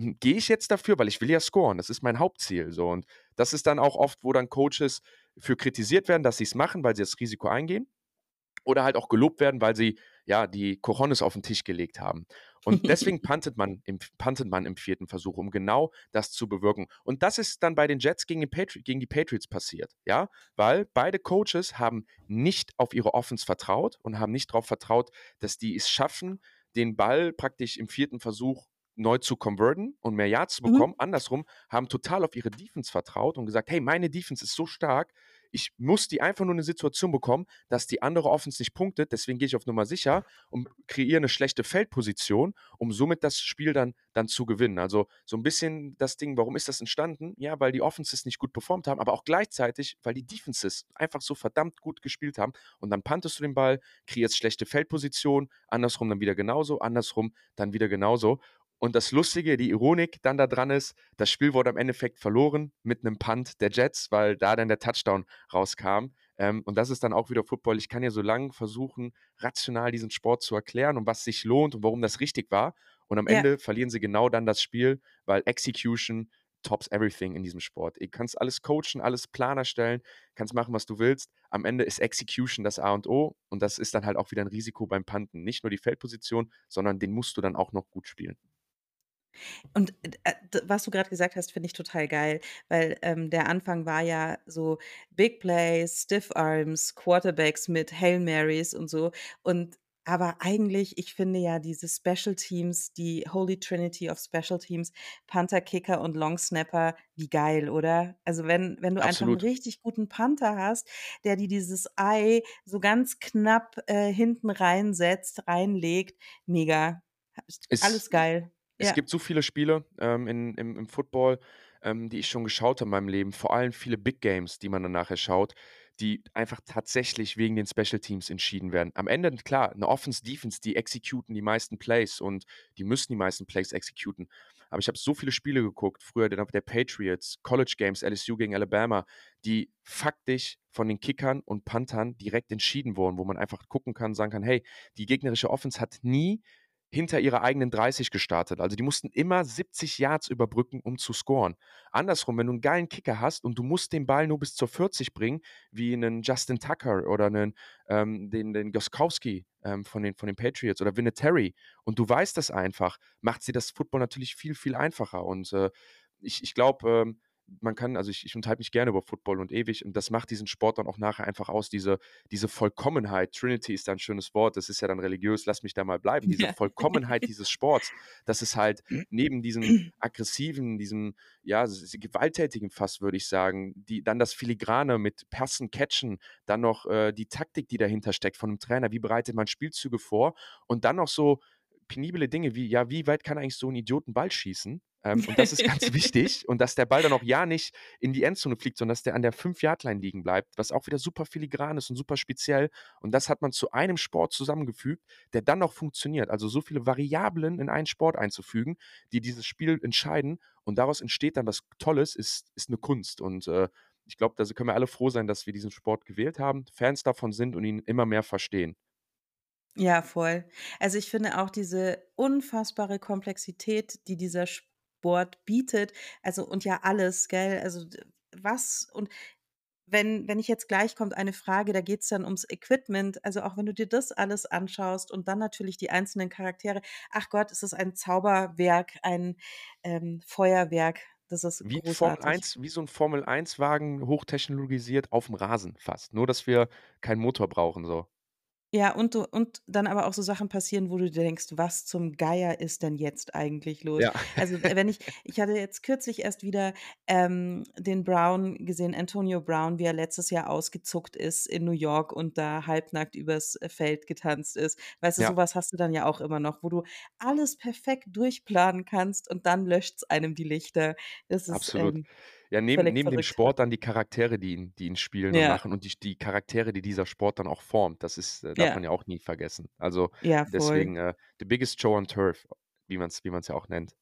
Hm, Gehe ich jetzt dafür, weil ich will ja scoren, das ist mein Hauptziel. So. Und das ist dann auch oft, wo dann Coaches für kritisiert werden, dass sie es machen, weil sie das Risiko eingehen. Oder halt auch gelobt werden, weil sie ja die Cojones auf den Tisch gelegt haben. Und deswegen puntet man, im, puntet man im vierten Versuch, um genau das zu bewirken. Und das ist dann bei den Jets gegen, den Patri gegen die Patriots passiert, ja, weil beide Coaches haben nicht auf ihre Offense vertraut und haben nicht darauf vertraut, dass die es schaffen, den Ball praktisch im vierten Versuch neu zu converten und mehr Yards zu Mhm. bekommen. Andersrum haben total auf ihre Defense vertraut und gesagt, hey, meine Defense ist so stark, ich muss die einfach nur eine Situation bekommen, dass die andere Offense nicht punktet, deswegen gehe ich auf Nummer sicher und kreiere eine schlechte Feldposition, um somit das Spiel dann, dann zu gewinnen. Also so ein bisschen das Ding, warum ist das entstanden? Ja, weil die Offenses nicht gut performt haben, aber auch gleichzeitig, weil die Defenses einfach so verdammt gut gespielt haben und dann pantest du den Ball, kreierst schlechte Feldposition, andersrum dann wieder genauso, andersrum dann wieder genauso. Und das Lustige, die Ironik dann da dran ist, das Spiel wurde am Endeffekt verloren mit einem Punt der Jets, weil da dann der Touchdown rauskam. Ähm, und das ist dann auch wieder Football. Ich kann ja so lange versuchen, rational diesen Sport zu erklären und was sich lohnt und warum das richtig war. Und am Ja. Ende verlieren sie genau dann das Spiel, weil Execution tops everything in diesem Sport. Du kannst alles coachen, alles Plan erstellen, kannst machen, was du willst. Am Ende ist Execution das A und O und das ist dann halt auch wieder ein Risiko beim Panten. Nicht nur die Feldposition, sondern den musst du dann auch noch gut spielen. Und äh, d- was du gerade gesagt hast, finde ich total geil, weil ähm, der Anfang war ja so Big Plays, Stiff Arms, Quarterbacks mit Hail Marys und so. Und aber eigentlich, ich finde ja diese Special Teams, die Holy Trinity of Special Teams, Panther, Kicker und Long Snapper, wie geil, oder? Also wenn, wenn du einfach einen Absolut. richtig guten Panther hast, der dir dieses Ei so ganz knapp äh, hinten reinsetzt, reinlegt, mega. Es- Alles geil. Es Ja. gibt so viele Spiele ähm, in, im, im Football, ähm, die ich schon geschaut habe in meinem Leben. Vor allem viele Big Games, die man dann nachher schaut, die einfach tatsächlich wegen den Special Teams entschieden werden. Am Ende, klar, eine Offense, Defense, die executen die meisten Plays und die müssen die meisten Plays executen. Aber ich habe so viele Spiele geguckt, früher der, der Patriots, College Games, LSU gegen Alabama, die faktisch von den Kickern und Panthern direkt entschieden wurden, wo man einfach gucken kann, sagen kann, hey, die gegnerische Offense hat nie hinter ihrer eigenen 30 gestartet. Also die mussten immer 70 Yards überbrücken, um zu scoren. Andersrum, wenn du einen geilen Kicker hast und du musst den Ball nur bis zur 40 bringen, wie einen Justin Tucker oder einen, ähm, den, den Goskowski ähm, von, den, von den Patriots oder Vinatieri und du weißt das einfach, macht sie das Football natürlich viel, viel einfacher. Und äh, ich, ich glaube, ähm, man kann, also ich, ich unterhalte mich gerne über Football und ewig und das macht diesen Sport dann auch nachher einfach aus, diese, diese Vollkommenheit. Trinity ist da ein schönes Wort, das ist ja dann religiös, lass mich da mal bleiben. Diese Ja. Vollkommenheit dieses Sports, dass es halt neben diesem aggressiven, diesem, ja, gewalttätigen Fass, würde ich sagen, die, dann das Filigrane mit Passen, Catchen, dann noch äh, die Taktik, die dahinter steckt von einem Trainer, wie bereitet man Spielzüge vor und dann noch so penible Dinge wie, ja, wie weit kann eigentlich so ein Idioten Ball schießen? Ähm, und das ist ganz wichtig. Und dass der Ball dann auch ja nicht in die Endzone fliegt, sondern dass der an der 5-Yard-Line liegen bleibt, was auch wieder super filigran ist und super speziell. Und das hat man zu einem Sport zusammengefügt, der dann noch funktioniert. Also so viele Variablen in einen Sport einzufügen, die dieses Spiel entscheiden. Und daraus entsteht dann was Tolles, ist, ist eine Kunst. Und äh, ich glaube, da können wir alle froh sein, dass wir diesen Sport gewählt haben, Fans davon sind und ihn immer mehr verstehen. Ja, voll. Also ich finde auch diese unfassbare Komplexität, die dieser Sport bietet, also und ja alles, gell? Also was und wenn, wenn ich jetzt gleich kommt eine Frage, da geht es dann ums Equipment, also auch wenn du dir das alles anschaust und dann natürlich die einzelnen Charaktere, ach Gott, es ist ein Zauberwerk, ein ähm, Feuerwerk, das ist Wie Formel großartig. 1, wie so ein Formel 1-Wagen hochtechnologisiert auf dem Rasen fast. Nur, dass wir keinen Motor brauchen, so. Ja, und du und dann aber auch so Sachen passieren, wo du dir denkst: „Was zum Geier ist denn jetzt eigentlich los?“ Ja. Also, wenn ich ich hatte jetzt kürzlich erst wieder, ähm, den Brown gesehen, Antonio Brown, wie er letztes Jahr ausgezuckt ist in New York und da halbnackt übers, äh, Feld getanzt ist. Weißt du, Ja. so was hast du dann ja auch immer noch, wo du alles perfekt durchplanen kannst und dann löscht's einem die Lichter. Das ist, Absolut. ähm, Ja, neben neben dem. Sport dann die Charaktere, die ihn die ihn spielen und Ja, machen und die die Charaktere, die dieser Sport dann auch formt. Das ist äh, darf man ja, ja auch nie vergessen. Also, ja, deswegen, äh, the biggest show on turf, wie man's wie man's ja auch nennt.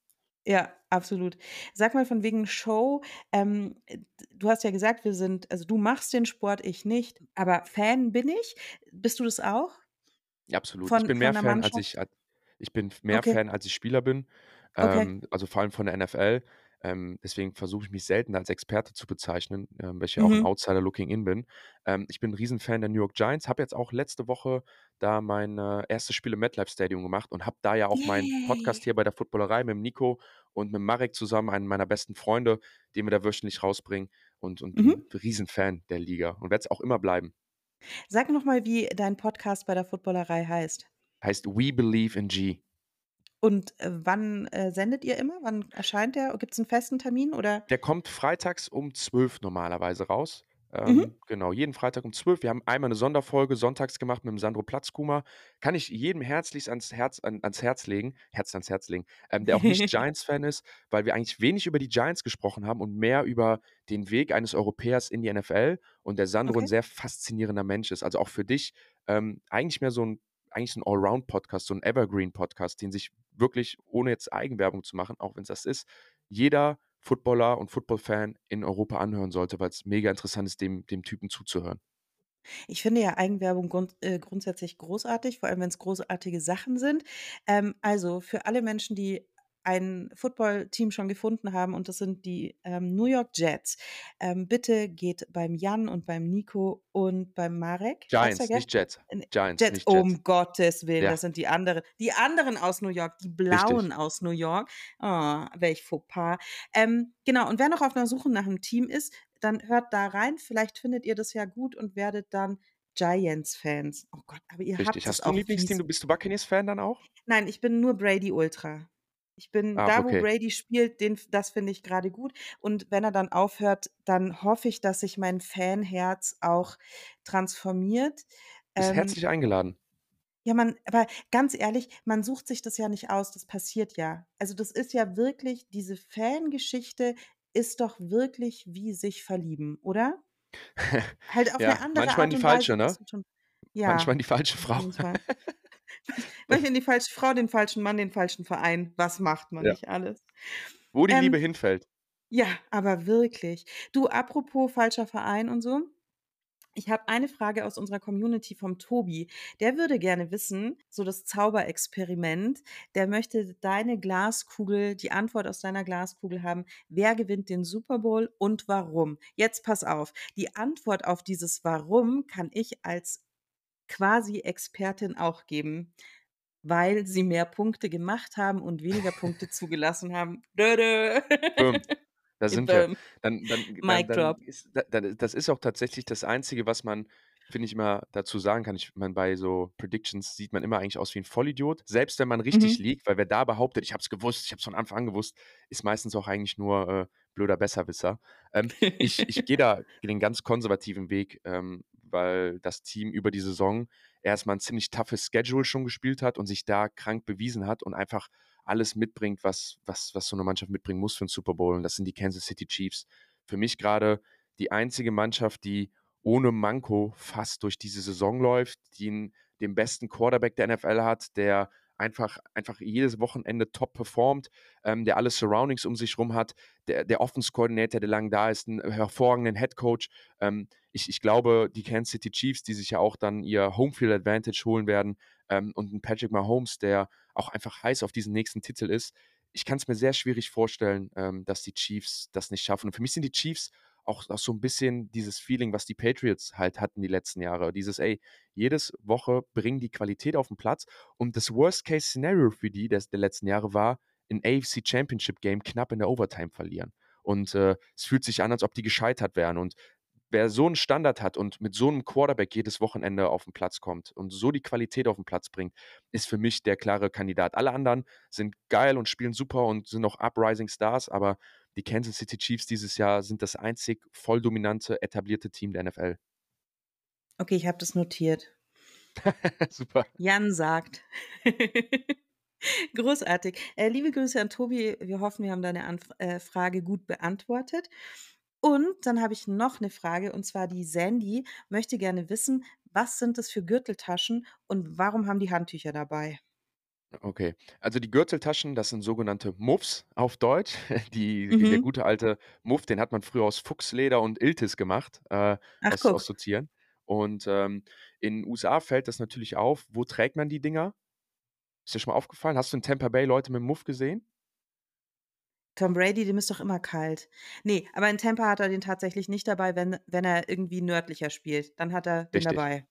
Ja, absolut. Sag mal von wegen Show, ähm, äh, du hast ja gesagt, wir sind also, du machst den Sport, ich nicht, aber Fan bin ich. Bist du das auch Ja, absolut. Ich von bin von mehr Fan, als Mannschaft? ich als ich bin mehr Okay, Fan, als ich Spieler bin, okay. ähm, also vor allem von der NFL. Ähm, deswegen versuche ich mich selten als Experte zu bezeichnen, ähm, weil ich ja auch 'n Mhm. Outsider looking in bin. Ähm, ich bin 'n Riesenfan der New York Giants, habe jetzt auch letzte Woche da mein, äh, 1. Spiel im MetLife Stadium gemacht und habe da ja auch meinen Podcast Yay. hier bei der Footballerei mit Nico und mit Marek zusammen, einen meiner besten Freunde, den wir da wöchentlich rausbringen und und bin Mhm. Riesenfan der Liga und werde es auch immer bleiben. Sag noch mal, wie dein Podcast bei der Footballerei heißt. Heißt „We Believe in G“. Und, äh, wann, äh, sendet ihr immer? Wann erscheint der? Gibt's 'n festen Termin oder Der kommt freitags um 12 normalerweise raus. Mhm. Ähm, genau, jeden Freitag um 12. Wir haben einmal 'ne Sonderfolge sonntags gemacht mit dem Sandro Platzkumer. Kann ich jedem herzlichst ans Herz an ans Herz legen Herz ans Herz legen, ähm, der auch nicht Giants-Fan ist, weil wir eigentlich wenig über die Giants gesprochen haben und mehr über den Weg eines Europäers in die NFL und der Sandro Okay. sehr faszinierender Mensch ist. Also auch für dich, ähm, eigentlich mehr so 'n eigentlich so 'n Allround-Podcast, so 'n Evergreen-Podcast, den sich wirklich, ohne jetzt Eigenwerbung zu machen, auch wenn's das ist, jeder Footballer und Football-Fan in Europa anhören sollte, weil's mega interessant ist, dem dem Typen zuzuhören. Ich finde ja Eigenwerbung grund äh, grundsätzlich großartig, vor allem wenn's großartige Sachen sind. Ähm, also, für alle Menschen, die ein Footballteam schon gefunden haben und das sind die, ähm, New York Jets. Ähm, bitte geht beim Jan und beim Nico und beim Marek Giants, nicht Jets. Giants, Jets, nicht Jets. um Gottes Willen, Ja. das sind die anderen die anderen aus New York, die Richtig. Blauen aus New York. Oh, welch Fauxpas. Ähm, genau, und wer noch auf 'ner Suche nach 'nem Team ist, dann hört da rein. Vielleicht findet ihr das ja gut und werdet dann Giants-Fans. Oh Gott, aber ihr habt Richtig. es Hast du 'n auch Lieblingsteam? Du bist du Buccaneers-Fan dann auch? Nein, ich bin nur Brady-Ultra. Ich bin Ah, da, wo okay. Brady spielt, den das finde ich grade gut. Und wenn er dann aufhört, dann hoffe ich, dass sich mein Fanherz auch transformiert. Bist Ähm herzlich eingeladen. Ja, man aber ganz ehrlich, man sucht sich das ja nicht aus, das passiert ja. Also, das ist ja wirklich diese Fangeschichte ist doch wirklich wie sich verlieben, oder? Halt auf Ja, andere manchmal Art in die und falsche, Weise ne? Ja, Manchmal die falsche Frau. Manchmal in die falsche Frau, den falschen Mann, den falschen Verein. Was macht man Ja. nicht alles? Wo die Liebe Ähm, hinfällt. ja, aber wirklich. Du, apropos falscher Verein und so. Ich habe eine Frage aus unserer Community vom Tobi. Der würde gerne wissen, so das Zauberexperiment, der möchte deine Glaskugel die Antwort aus deiner Glaskugel haben: Wer gewinnt den Super Bowl und warum? Jetzt pass auf, die Antwort auf dieses Warum kann ich als quasi Expertin auch geben, weil sie mehr Punkte gemacht haben und weniger Punkte zugelassen haben. Dö, dö. Da sind wir. Dann, dann, Mic dann, dann drop. ist, da, da, das ist auch tatsächlich das Einzige, was man, finde ich, immer dazu sagen kann. Ich meine, bei so Predictions sieht man immer eigentlich aus wie ein Vollidiot. Selbst wenn man richtig Mhm. liegt, weil wer da behauptet, ich habe es gewusst, ich habe es von Anfang an gewusst, ist meistens auch eigentlich nur äh, blöder Besserwisser. Ähm, ich ich gehe da den ganz konservativen Weg, ähm, weil das Team über die Saison erstmal ein ziemlich toughes Schedule schon gespielt hat und sich da krank bewiesen hat und einfach alles mitbringt, was, was, was so eine Mannschaft mitbringen muss für einen Super Bowl. Und das sind die Kansas City Chiefs. Für mich gerade die einzige Mannschaft, die ohne Manko fast durch diese Saison läuft, die den besten Quarterback der NFL hat, der einfach, einfach jedes Wochenende top performt, ähm, der alle Surroundings um sich rum hat, der, der Offense-Koordinator, der lang da ist, einen hervorragenden Head Coach. Ähm, ich, ich glaube, die Kansas City Chiefs, die sich ja auch dann ihr Homefield Advantage holen werden ähm, und ein Patrick Mahomes, der auch einfach heiß auf diesen nächsten Titel ist. Ich kann es mir sehr schwierig vorstellen, ähm, dass die Chiefs das nicht schaffen. Und für mich sind die Chiefs auch, auch so ein bisschen dieses Feeling, was die Patriots halt hatten die letzten Jahre. Dieses, ey, jedes Woche bringen die Qualität auf den Platz. Und das Worst-Case-Szenario für die des, der letzten Jahre war, ein AFC Championship Game knapp in der Overtime verlieren. Und äh, es fühlt sich an, als ob die gescheitert wären. Und wer so einen Standard hat und mit so einem Quarterback jedes Wochenende auf den Platz kommt und so die Qualität auf den Platz bringt, ist für mich der klare Kandidat. Alle anderen sind geil und spielen super und sind auch Uprising Stars, aber die Kansas City Chiefs dieses Jahr sind das einzig voll dominante, etablierte Team der NFL. Okay, ich habe das notiert. super. Jan sagt. Großartig. Äh, liebe Grüße an Tobi. Wir hoffen, wir haben deine Anf äh, Frage gut beantwortet. Und dann habe ich noch eine Frage, und zwar die Sandy möchte gerne wissen, was sind das für Gürteltaschen und warum haben die Handtücher dabei? Okay, also die Gürteltaschen, das sind sogenannte Muffs auf Deutsch. Die, die, der Mhm. gute alte Muff, den hat man früher aus Fuchsleder und Iltis gemacht, äh, Ach, aus, aus guck. Sortieren. Und ähm, in den USA fällt das natürlich auf. Wo trägt man die Dinger? Ist dir schon mal aufgefallen? Hast du in Tampa Bay Leute mit dem Muff gesehen? Tom Brady, dem ist doch immer kalt. Nee, aber in Tampa hat er den tatsächlich nicht dabei, wenn, wenn er irgendwie nördlicher spielt. Dann hat er den Richtig. dabei.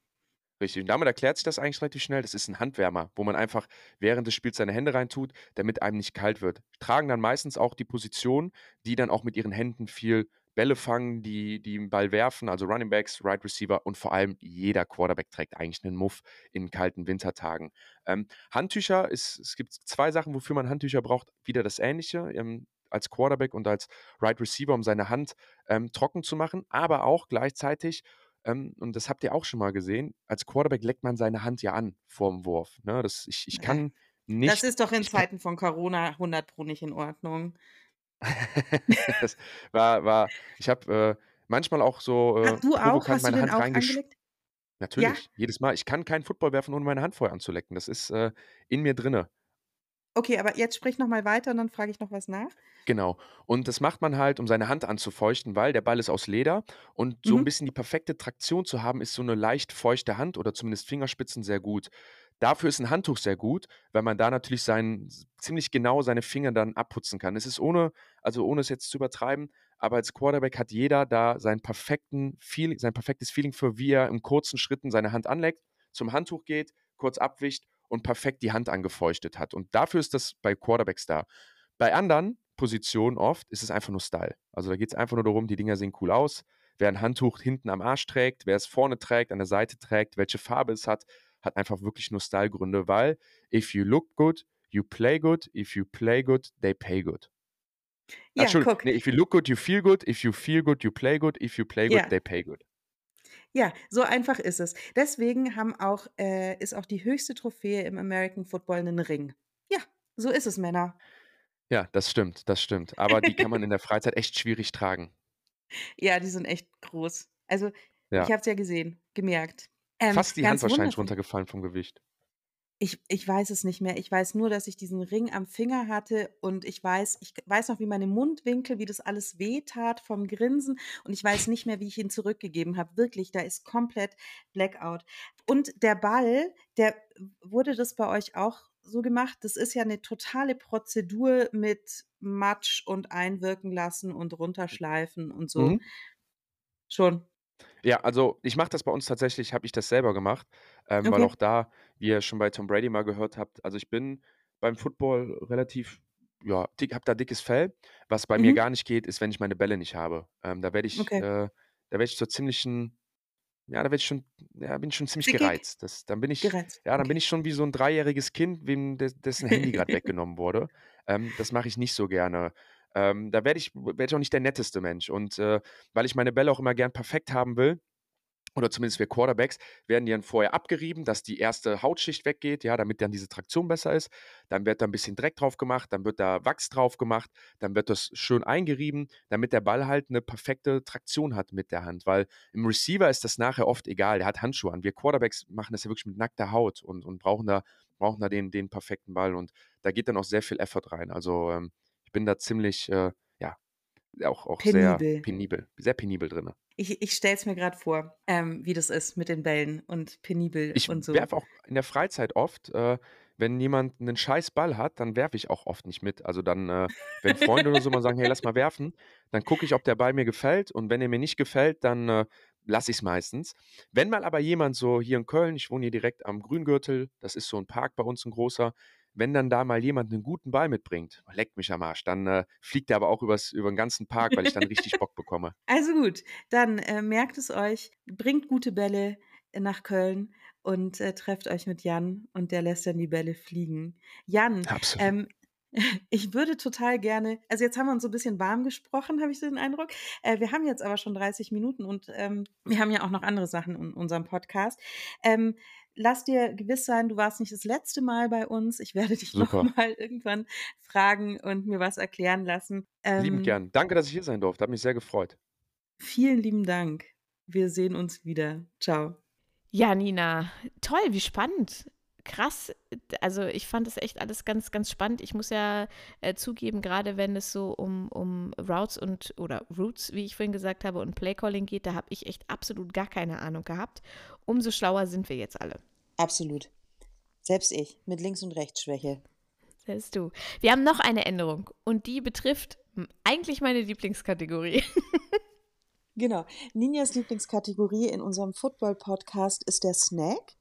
Richtig. Und damit erklärt sich das eigentlich relativ schnell. Das ist ein Handwärmer, wo man einfach während des Spiels seine Hände reintut, damit einem nicht kalt wird. Tragen dann meistens auch die Position, die dann auch mit ihren Händen viel Bälle fangen, die, die den Ball werfen, also Running Backs, Right Receiver und vor allem jeder Quarterback trägt eigentlich einen Muff in kalten Wintertagen. Ähm, Handtücher, ist, es gibt zwei Sachen, wofür man Handtücher braucht. Wieder das Ähnliche. Ähm, als Quarterback und als Right Receiver, um seine Hand ähm, trocken zu machen, aber auch gleichzeitig ähm, und das habt ihr auch schon mal gesehen, als Quarterback leckt man seine Hand ja an vorm Wurf. Ne? Das, ich, ich Äh, kann Das nicht. ist doch in Zeiten von Corona 100 Pro nicht in Ordnung. das war, war, ich habe äh, manchmal auch so äh, Ach, du auch? Hast du meine den Hand auch angelegt? Ja? Natürlich, jedes Mal. Ich kann keinen Football werfen, ohne meine Hand vorher anzulecken. Das ist äh, in mir drinne. Okay, aber jetzt sprich noch mal weiter und dann frage ich noch was nach. Genau. Und das macht man halt, um seine Hand anzufeuchten, weil der Ball ist aus Leder und so ein Mhm. bisschen die perfekte Traktion zu haben, ist so eine leicht feuchte Hand oder zumindest Fingerspitzen sehr gut. Dafür ist ein Handtuch sehr gut, weil man da natürlich sein, ziemlich genau seine Finger dann abputzen kann. Es ist ohne, also ohne es jetzt zu übertreiben, aber als Quarterback hat jeder da seinen perfekten Feeling, sein perfektes Feeling für, wie er in kurzen Schritten seine Hand anlegt, zum Handtuch geht, kurz abwischt und perfekt die Hand angefeuchtet hat. Und dafür ist das bei Quarterbacks da. Bei anderen Positionen oft ist es einfach nur Style. Also da geht es einfach nur darum, die Dinger sehen cool aus. Wer ein Handtuch hinten am Arsch trägt, wer es vorne trägt, an der Seite trägt, welche Farbe es hat, hat einfach wirklich nur Stylegründe, weil if you look good, you play good, if you play good, they pay good. Ja, guck. nee, if you look good, you feel good, if you feel good, you play good, if you play good, Ja. they pay good. Ja, so einfach ist es. Deswegen haben auch, äh, ist auch die höchste Trophäe im American Football ein Ring. Ja, so ist es, Männer. Ja, das stimmt, das stimmt. Aber die kann man in der Freizeit echt schwierig tragen. Ja, die sind echt groß. Also, ich Ja. habe es ja gesehen, gemerkt. Ähm, Fast die Hand wahrscheinlich runtergefallen vom Gewicht. Ich, ich weiß es nicht mehr. Ich weiß nur, dass ich diesen Ring am Finger hatte und ich weiß, ich weiß noch, wie meine Mundwinkel, wie das alles wehtat vom Grinsen und ich weiß nicht mehr, wie ich ihn zurückgegeben habe. Wirklich, da ist komplett Blackout. Und der Ball, der wurde das bei euch auch so gemacht? Das ist ja eine totale Prozedur mit Matsch und einwirken lassen und runterschleifen und so. Mhm. Schon. Ja, also ich mache das bei uns tatsächlich, habe ich das selber gemacht, ähm, weil Okay. auch da, wie ihr schon bei Tom Brady mal gehört habt, also ich bin beim Football relativ ja, dick, habe da dickes Fell. Was bei mir Mhm. gar nicht geht, ist, wenn ich meine Bälle nicht habe. Ähm, da werde ich, Okay. äh, da werde ich zur ziemlichen, ja, da werde ich schon, ja, bin ich schon ziemlich Zickig? gereizt. Das, dann bin ich, Gereizt. ja, dann bin Okay. ich schon wie so ein dreijähriges Kind, wem de, dessen Handy gerade weggenommen wurde. Ähm, das mache ich nicht so gerne. Ähm, da werde ich, werde ich auch nicht der netteste Mensch. Und äh, weil ich meine Bälle auch immer gern perfekt haben will, oder zumindest wir Quarterbacks, werden die dann vorher abgerieben, dass die erste Hautschicht weggeht, ja, damit dann diese Traktion besser ist. Dann wird da ein bisschen Dreck drauf gemacht, dann wird da Wachs drauf gemacht, dann wird das schön eingerieben, damit der Ball halt eine perfekte Traktion hat mit der Hand. Weil im Receiver ist das nachher oft egal, der hat Handschuhe an. Wir Quarterbacks machen das ja wirklich mit nackter Haut und, und brauchen da, brauchen da den, den perfekten Ball. Und da geht dann auch sehr viel Effort rein. Also ähm, ich bin da ziemlich, äh, ja, auch, auch sehr Penibel. penibel, sehr penibel drin. Ich, ich stelle es mir gerade vor, ähm, wie das ist mit den Bällen und penibel Ich und so. werfe auch in der Freizeit oft, äh, wenn jemand einen scheiß Ball hat, dann werfe ich auch oft nicht mit. Also dann, äh, wenn Freunde oder so mal sagen, hey, lass mal werfen, dann gucke ich, ob der Ball mir gefällt und wenn er mir nicht gefällt, dann äh, lasse ich es meistens. Wenn mal aber jemand so hier in Köln, ich wohne hier direkt am Grüngürtel, das ist so ein Park bei uns, ein großer, wenn dann da mal jemand einen guten Ball mitbringt, leckt mich am Arsch, dann äh, fliegt er aber auch übers, über den ganzen Park, weil ich dann richtig Bock bekomme. Also gut, dann äh, merkt es euch, bringt gute Bälle äh, nach Köln und äh, trefft euch mit Jan und der lässt dann die Bälle fliegen. Jan, ähm, ich würde total gerne, also jetzt haben wir uns so ein bisschen warm gesprochen, habe ich so den Eindruck. Äh, wir haben jetzt aber schon 30 Minuten und ähm, wir haben ja auch noch andere Sachen in unserem Podcast. Ähm, lass dir gewiss sein, du warst nicht das letzte Mal bei uns. Ich werde dich nochmal irgendwann fragen und mir was erklären lassen. Ähm, gern. Danke, dass ich hier sein durfte. Hat mich sehr gefreut. Vielen lieben Dank. Wir sehen uns wieder. Ciao. Ja, Nina, toll, wie spannend. Krass. Also ich fand es echt alles ganz, ganz spannend. Ich muss ja äh, zugeben, gerade wenn es so um, um Routes und oder Routes, wie ich vorhin gesagt habe, und Playcalling geht, da habe ich echt absolut gar keine Ahnung gehabt. Umso schlauer sind wir jetzt alle. Absolut. Selbst ich mit Links- und Rechtsschwäche. Selbst du. Wir haben noch eine Änderung und die betrifft eigentlich meine Lieblingskategorie. Genau. Ninjas Lieblingskategorie in unserem Football-Podcast ist der Snack.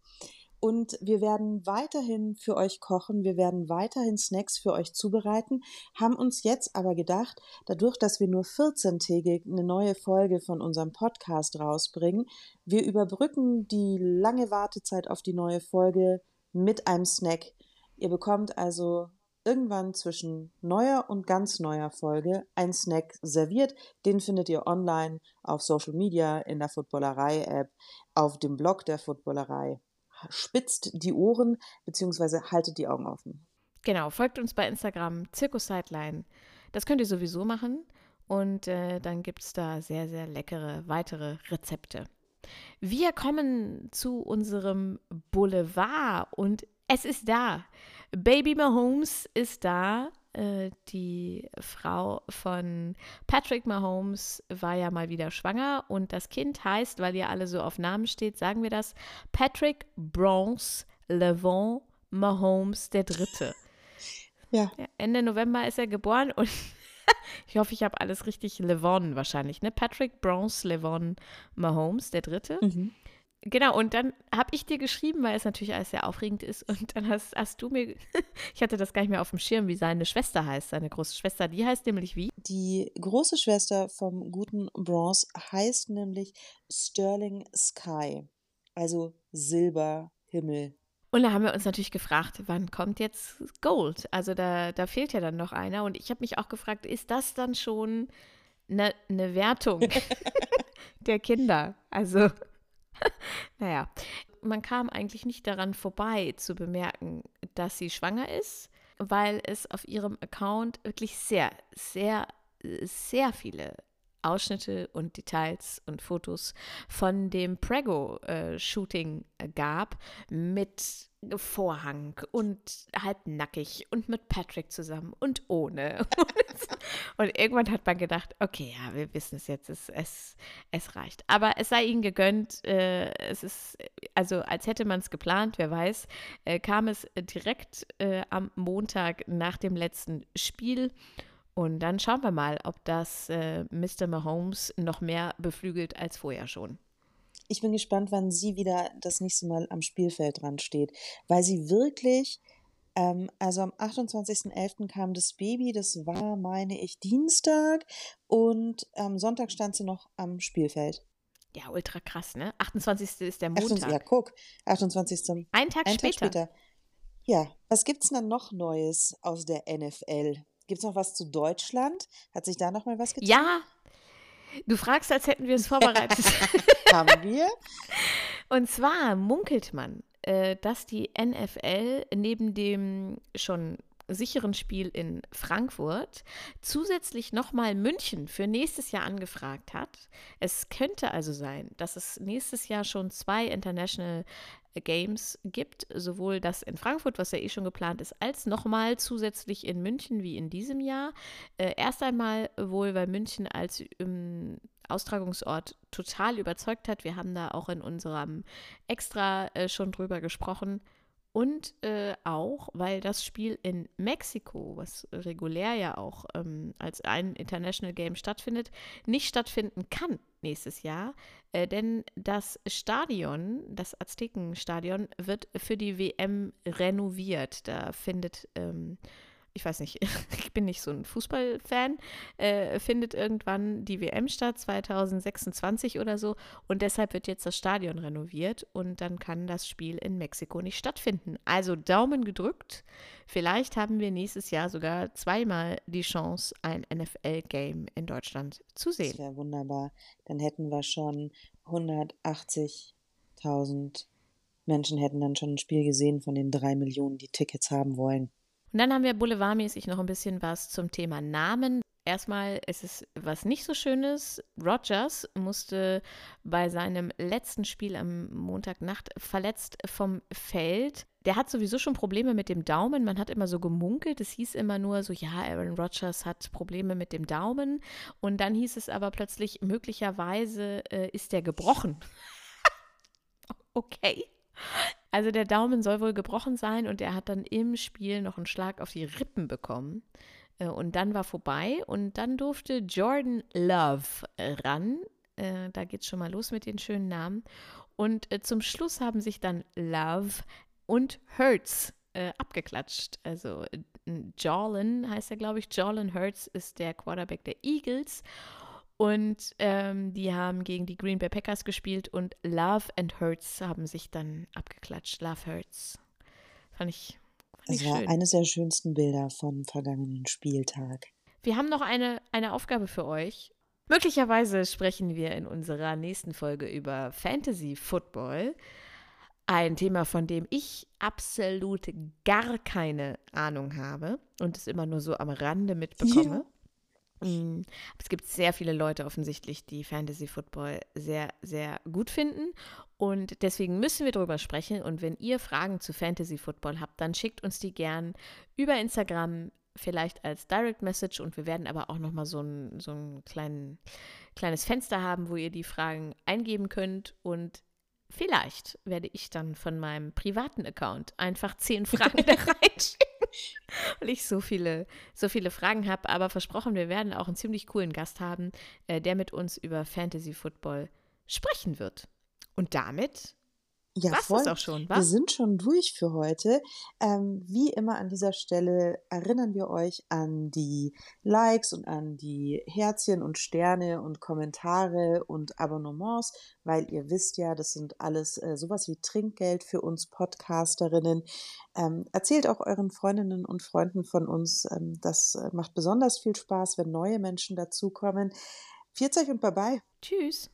Und wir werden weiterhin für euch kochen, wir werden weiterhin Snacks für euch zubereiten, haben uns jetzt aber gedacht, dadurch, dass wir nur 14-tägig eine neue Folge von unserem Podcast rausbringen, wir überbrücken die lange Wartezeit auf die neue Folge mit einem Snack. Ihr bekommt also irgendwann zwischen neuer und ganz neuer Folge einen Snack serviert. Den findet ihr online auf Social Media, in der Footballerei-App, auf dem Blog der Footballerei. Spitzt die Ohren bzw. haltet die Augen offen. Genau, folgt uns bei Instagram, Zirkus Sideline. Das könnt ihr sowieso machen. Und äh, dann gibt es da sehr, sehr leckere weitere Rezepte. Wir kommen zu unserem Boulevard und es ist da. Baby Mahomes ist da. Äh, die Frau von Patrick Mahomes war ja mal wieder schwanger und das Kind heißt, weil ihr alle so auf Namen steht, sagen wir das, Patrick Bronze Levon Mahomes der Dritte. Ja. Ja, Ende November ist er geboren und ich hoffe, ich habe alles richtig. Levon wahrscheinlich, ne? Patrick Bronze Levon Mahomes, der Dritte. Mhm. Genau, und dann habe ich dir geschrieben, weil es natürlich alles sehr aufregend ist. Und dann hast, hast du mir, ich hatte das gar nicht mehr auf dem Schirm, wie seine Schwester heißt, seine große Schwester. Die heißt nämlich wie? Die große Schwester vom guten Bronze heißt nämlich Sterling Sky, also Silberhimmel. Und da haben wir uns natürlich gefragt, wann kommt jetzt Gold? Also da, da fehlt ja dann noch einer. Und ich habe mich auch gefragt, ist das dann schon eine ne Wertung der Kinder? Also, naja, man kam eigentlich nicht daran vorbei zu bemerken, dass sie schwanger ist, weil es auf ihrem Account wirklich sehr, sehr, sehr viele Ausschnitte und Details und Fotos von dem Prego-Shooting gab mit Vorhang und halb nackig und mit Patrick zusammen und ohne. und irgendwann hat man gedacht, okay, ja, wir wissen es jetzt, es, es, es reicht. Aber es sei ihnen gegönnt, äh, es ist, also als hätte man es geplant, wer weiß, äh, kam es direkt äh, am Montag nach dem letzten Spiel. Und dann schauen wir mal, ob das äh, Mr. Mahomes noch mehr beflügelt als vorher schon. Ich bin gespannt, wann sie wieder das nächste Mal am Spielfeld dran steht, weil sie wirklich, Ähm, also am 28.11. kam das Baby, das war, meine ich, Dienstag und am Sonntag stand sie noch am Spielfeld. Ja, ultra krass, ne? 28. ist der Montag. 28, ja, guck, 28. Ein Tag Ein später. Tag später. Ja, was gibt's denn noch Neues aus der NFL? Gibt's noch was zu Deutschland? Hat sich da noch mal was getan? Ja, du fragst, als hätten wir es vorbereitet. Haben wir? Und zwar munkelt man, äh, dass die NFL neben dem schon sicheren Spiel in Frankfurt zusätzlich nochmal München für nächstes Jahr angefragt hat. Es könnte also sein, dass es nächstes Jahr schon zwei International Games gibt, sowohl das in Frankfurt, was ja eh schon geplant ist, als nochmal zusätzlich in München wie in diesem Jahr. Äh, erst einmal wohl, weil München als ähm, Austragungsort total überzeugt hat. Wir haben da auch in unserem Extra äh, schon drüber gesprochen. Und äh, auch, weil das Spiel in Mexiko, was regulär ja auch ähm, als ein International Game stattfindet, nicht stattfinden kann nächstes Jahr. Äh, denn das Stadion, das Aztekenstadion, wird für die WM renoviert. Da findet ähm, ich weiß nicht, ich bin nicht so ein Fußballfan, äh, findet irgendwann die WM statt, 2026 oder so. Und deshalb wird jetzt das Stadion renoviert und dann kann das Spiel in Mexiko nicht stattfinden. Also Daumen gedrückt. Vielleicht haben wir nächstes Jahr sogar zweimal die Chance, ein NFL-Game in Deutschland zu Das sehen. wäre wunderbar. Dann hätten wir schon 180.000 Menschen hätten dann schon ein Spiel gesehen von den drei Millionen, die Tickets haben wollen. Und dann haben wir boulevardmäßig noch ein bisschen was zum Thema Namen. Erstmal ist es was nicht so Schönes. Rogers musste bei seinem letzten Spiel am Montagnacht verletzt vom Feld. Der hat sowieso schon Probleme mit dem Daumen. Man hat immer so gemunkelt. Es hieß immer nur so, ja, Aaron Rodgers hat Probleme mit dem Daumen. Und dann hieß es aber plötzlich, möglicherweise äh, ist der gebrochen. okay. Also der Daumen soll wohl gebrochen sein und er hat dann im Spiel noch einen Schlag auf die Rippen bekommen. Äh, Und dann war vorbei und dann durfte Jordan Love ran. Äh, Da geht's schon mal los mit den schönen Namen. Und äh, zum Schluss haben sich dann Love und Hurts äh, abgeklatscht. Also Jalen heißt er, glaube ich. Jalen Hurts ist der Quarterback der Eagles. Und ähm, die haben gegen die Green Bay Packers gespielt und Love and Hurts haben sich dann abgeklatscht. Love Hurts. Fand ich, fand Das ich war schön. eines der schönsten Bilder vom vergangenen Spieltag. Wir haben noch eine, eine Aufgabe für euch. Möglicherweise sprechen wir in unserer nächsten Folge über Fantasy Football. Ein Thema, von dem ich absolut gar keine Ahnung habe und es immer nur so am Rande mitbekomme. Mm, Es gibt sehr viele Leute offensichtlich, die Fantasy Football sehr, sehr gut finden. Und deswegen müssen wir darüber sprechen. Und wenn ihr Fragen zu Fantasy Football habt, dann schickt uns die gern über Instagram, vielleicht als Direct Message. Und wir werden aber auch nochmal so ein, so ein kleinen, kleines Fenster haben, wo ihr die Fragen eingeben könnt. Und vielleicht werde ich dann von meinem privaten Account einfach zehn Fragen da reinschicken weil ich so viele, so viele Fragen habe. Aber versprochen, wir werden auch einen ziemlich coolen Gast haben, äh, der mit uns über Fantasy Football sprechen wird. Und damit Ja, war's voll. auch schon, Wir wa? sind schon durch für heute. Ähm, wie immer an dieser Stelle erinnern wir euch an die Likes und an die Herzchen und Sterne und Kommentare und Abonnements, weil ihr wisst ja, das sind alles äh, sowas wie Trinkgeld für uns Podcasterinnen. Ähm, erzählt auch euren Freundinnen und Freunden von uns. Ähm, das äh, macht besonders viel Spaß, wenn neue Menschen dazukommen. Viert euch und bye bye. Tschüss.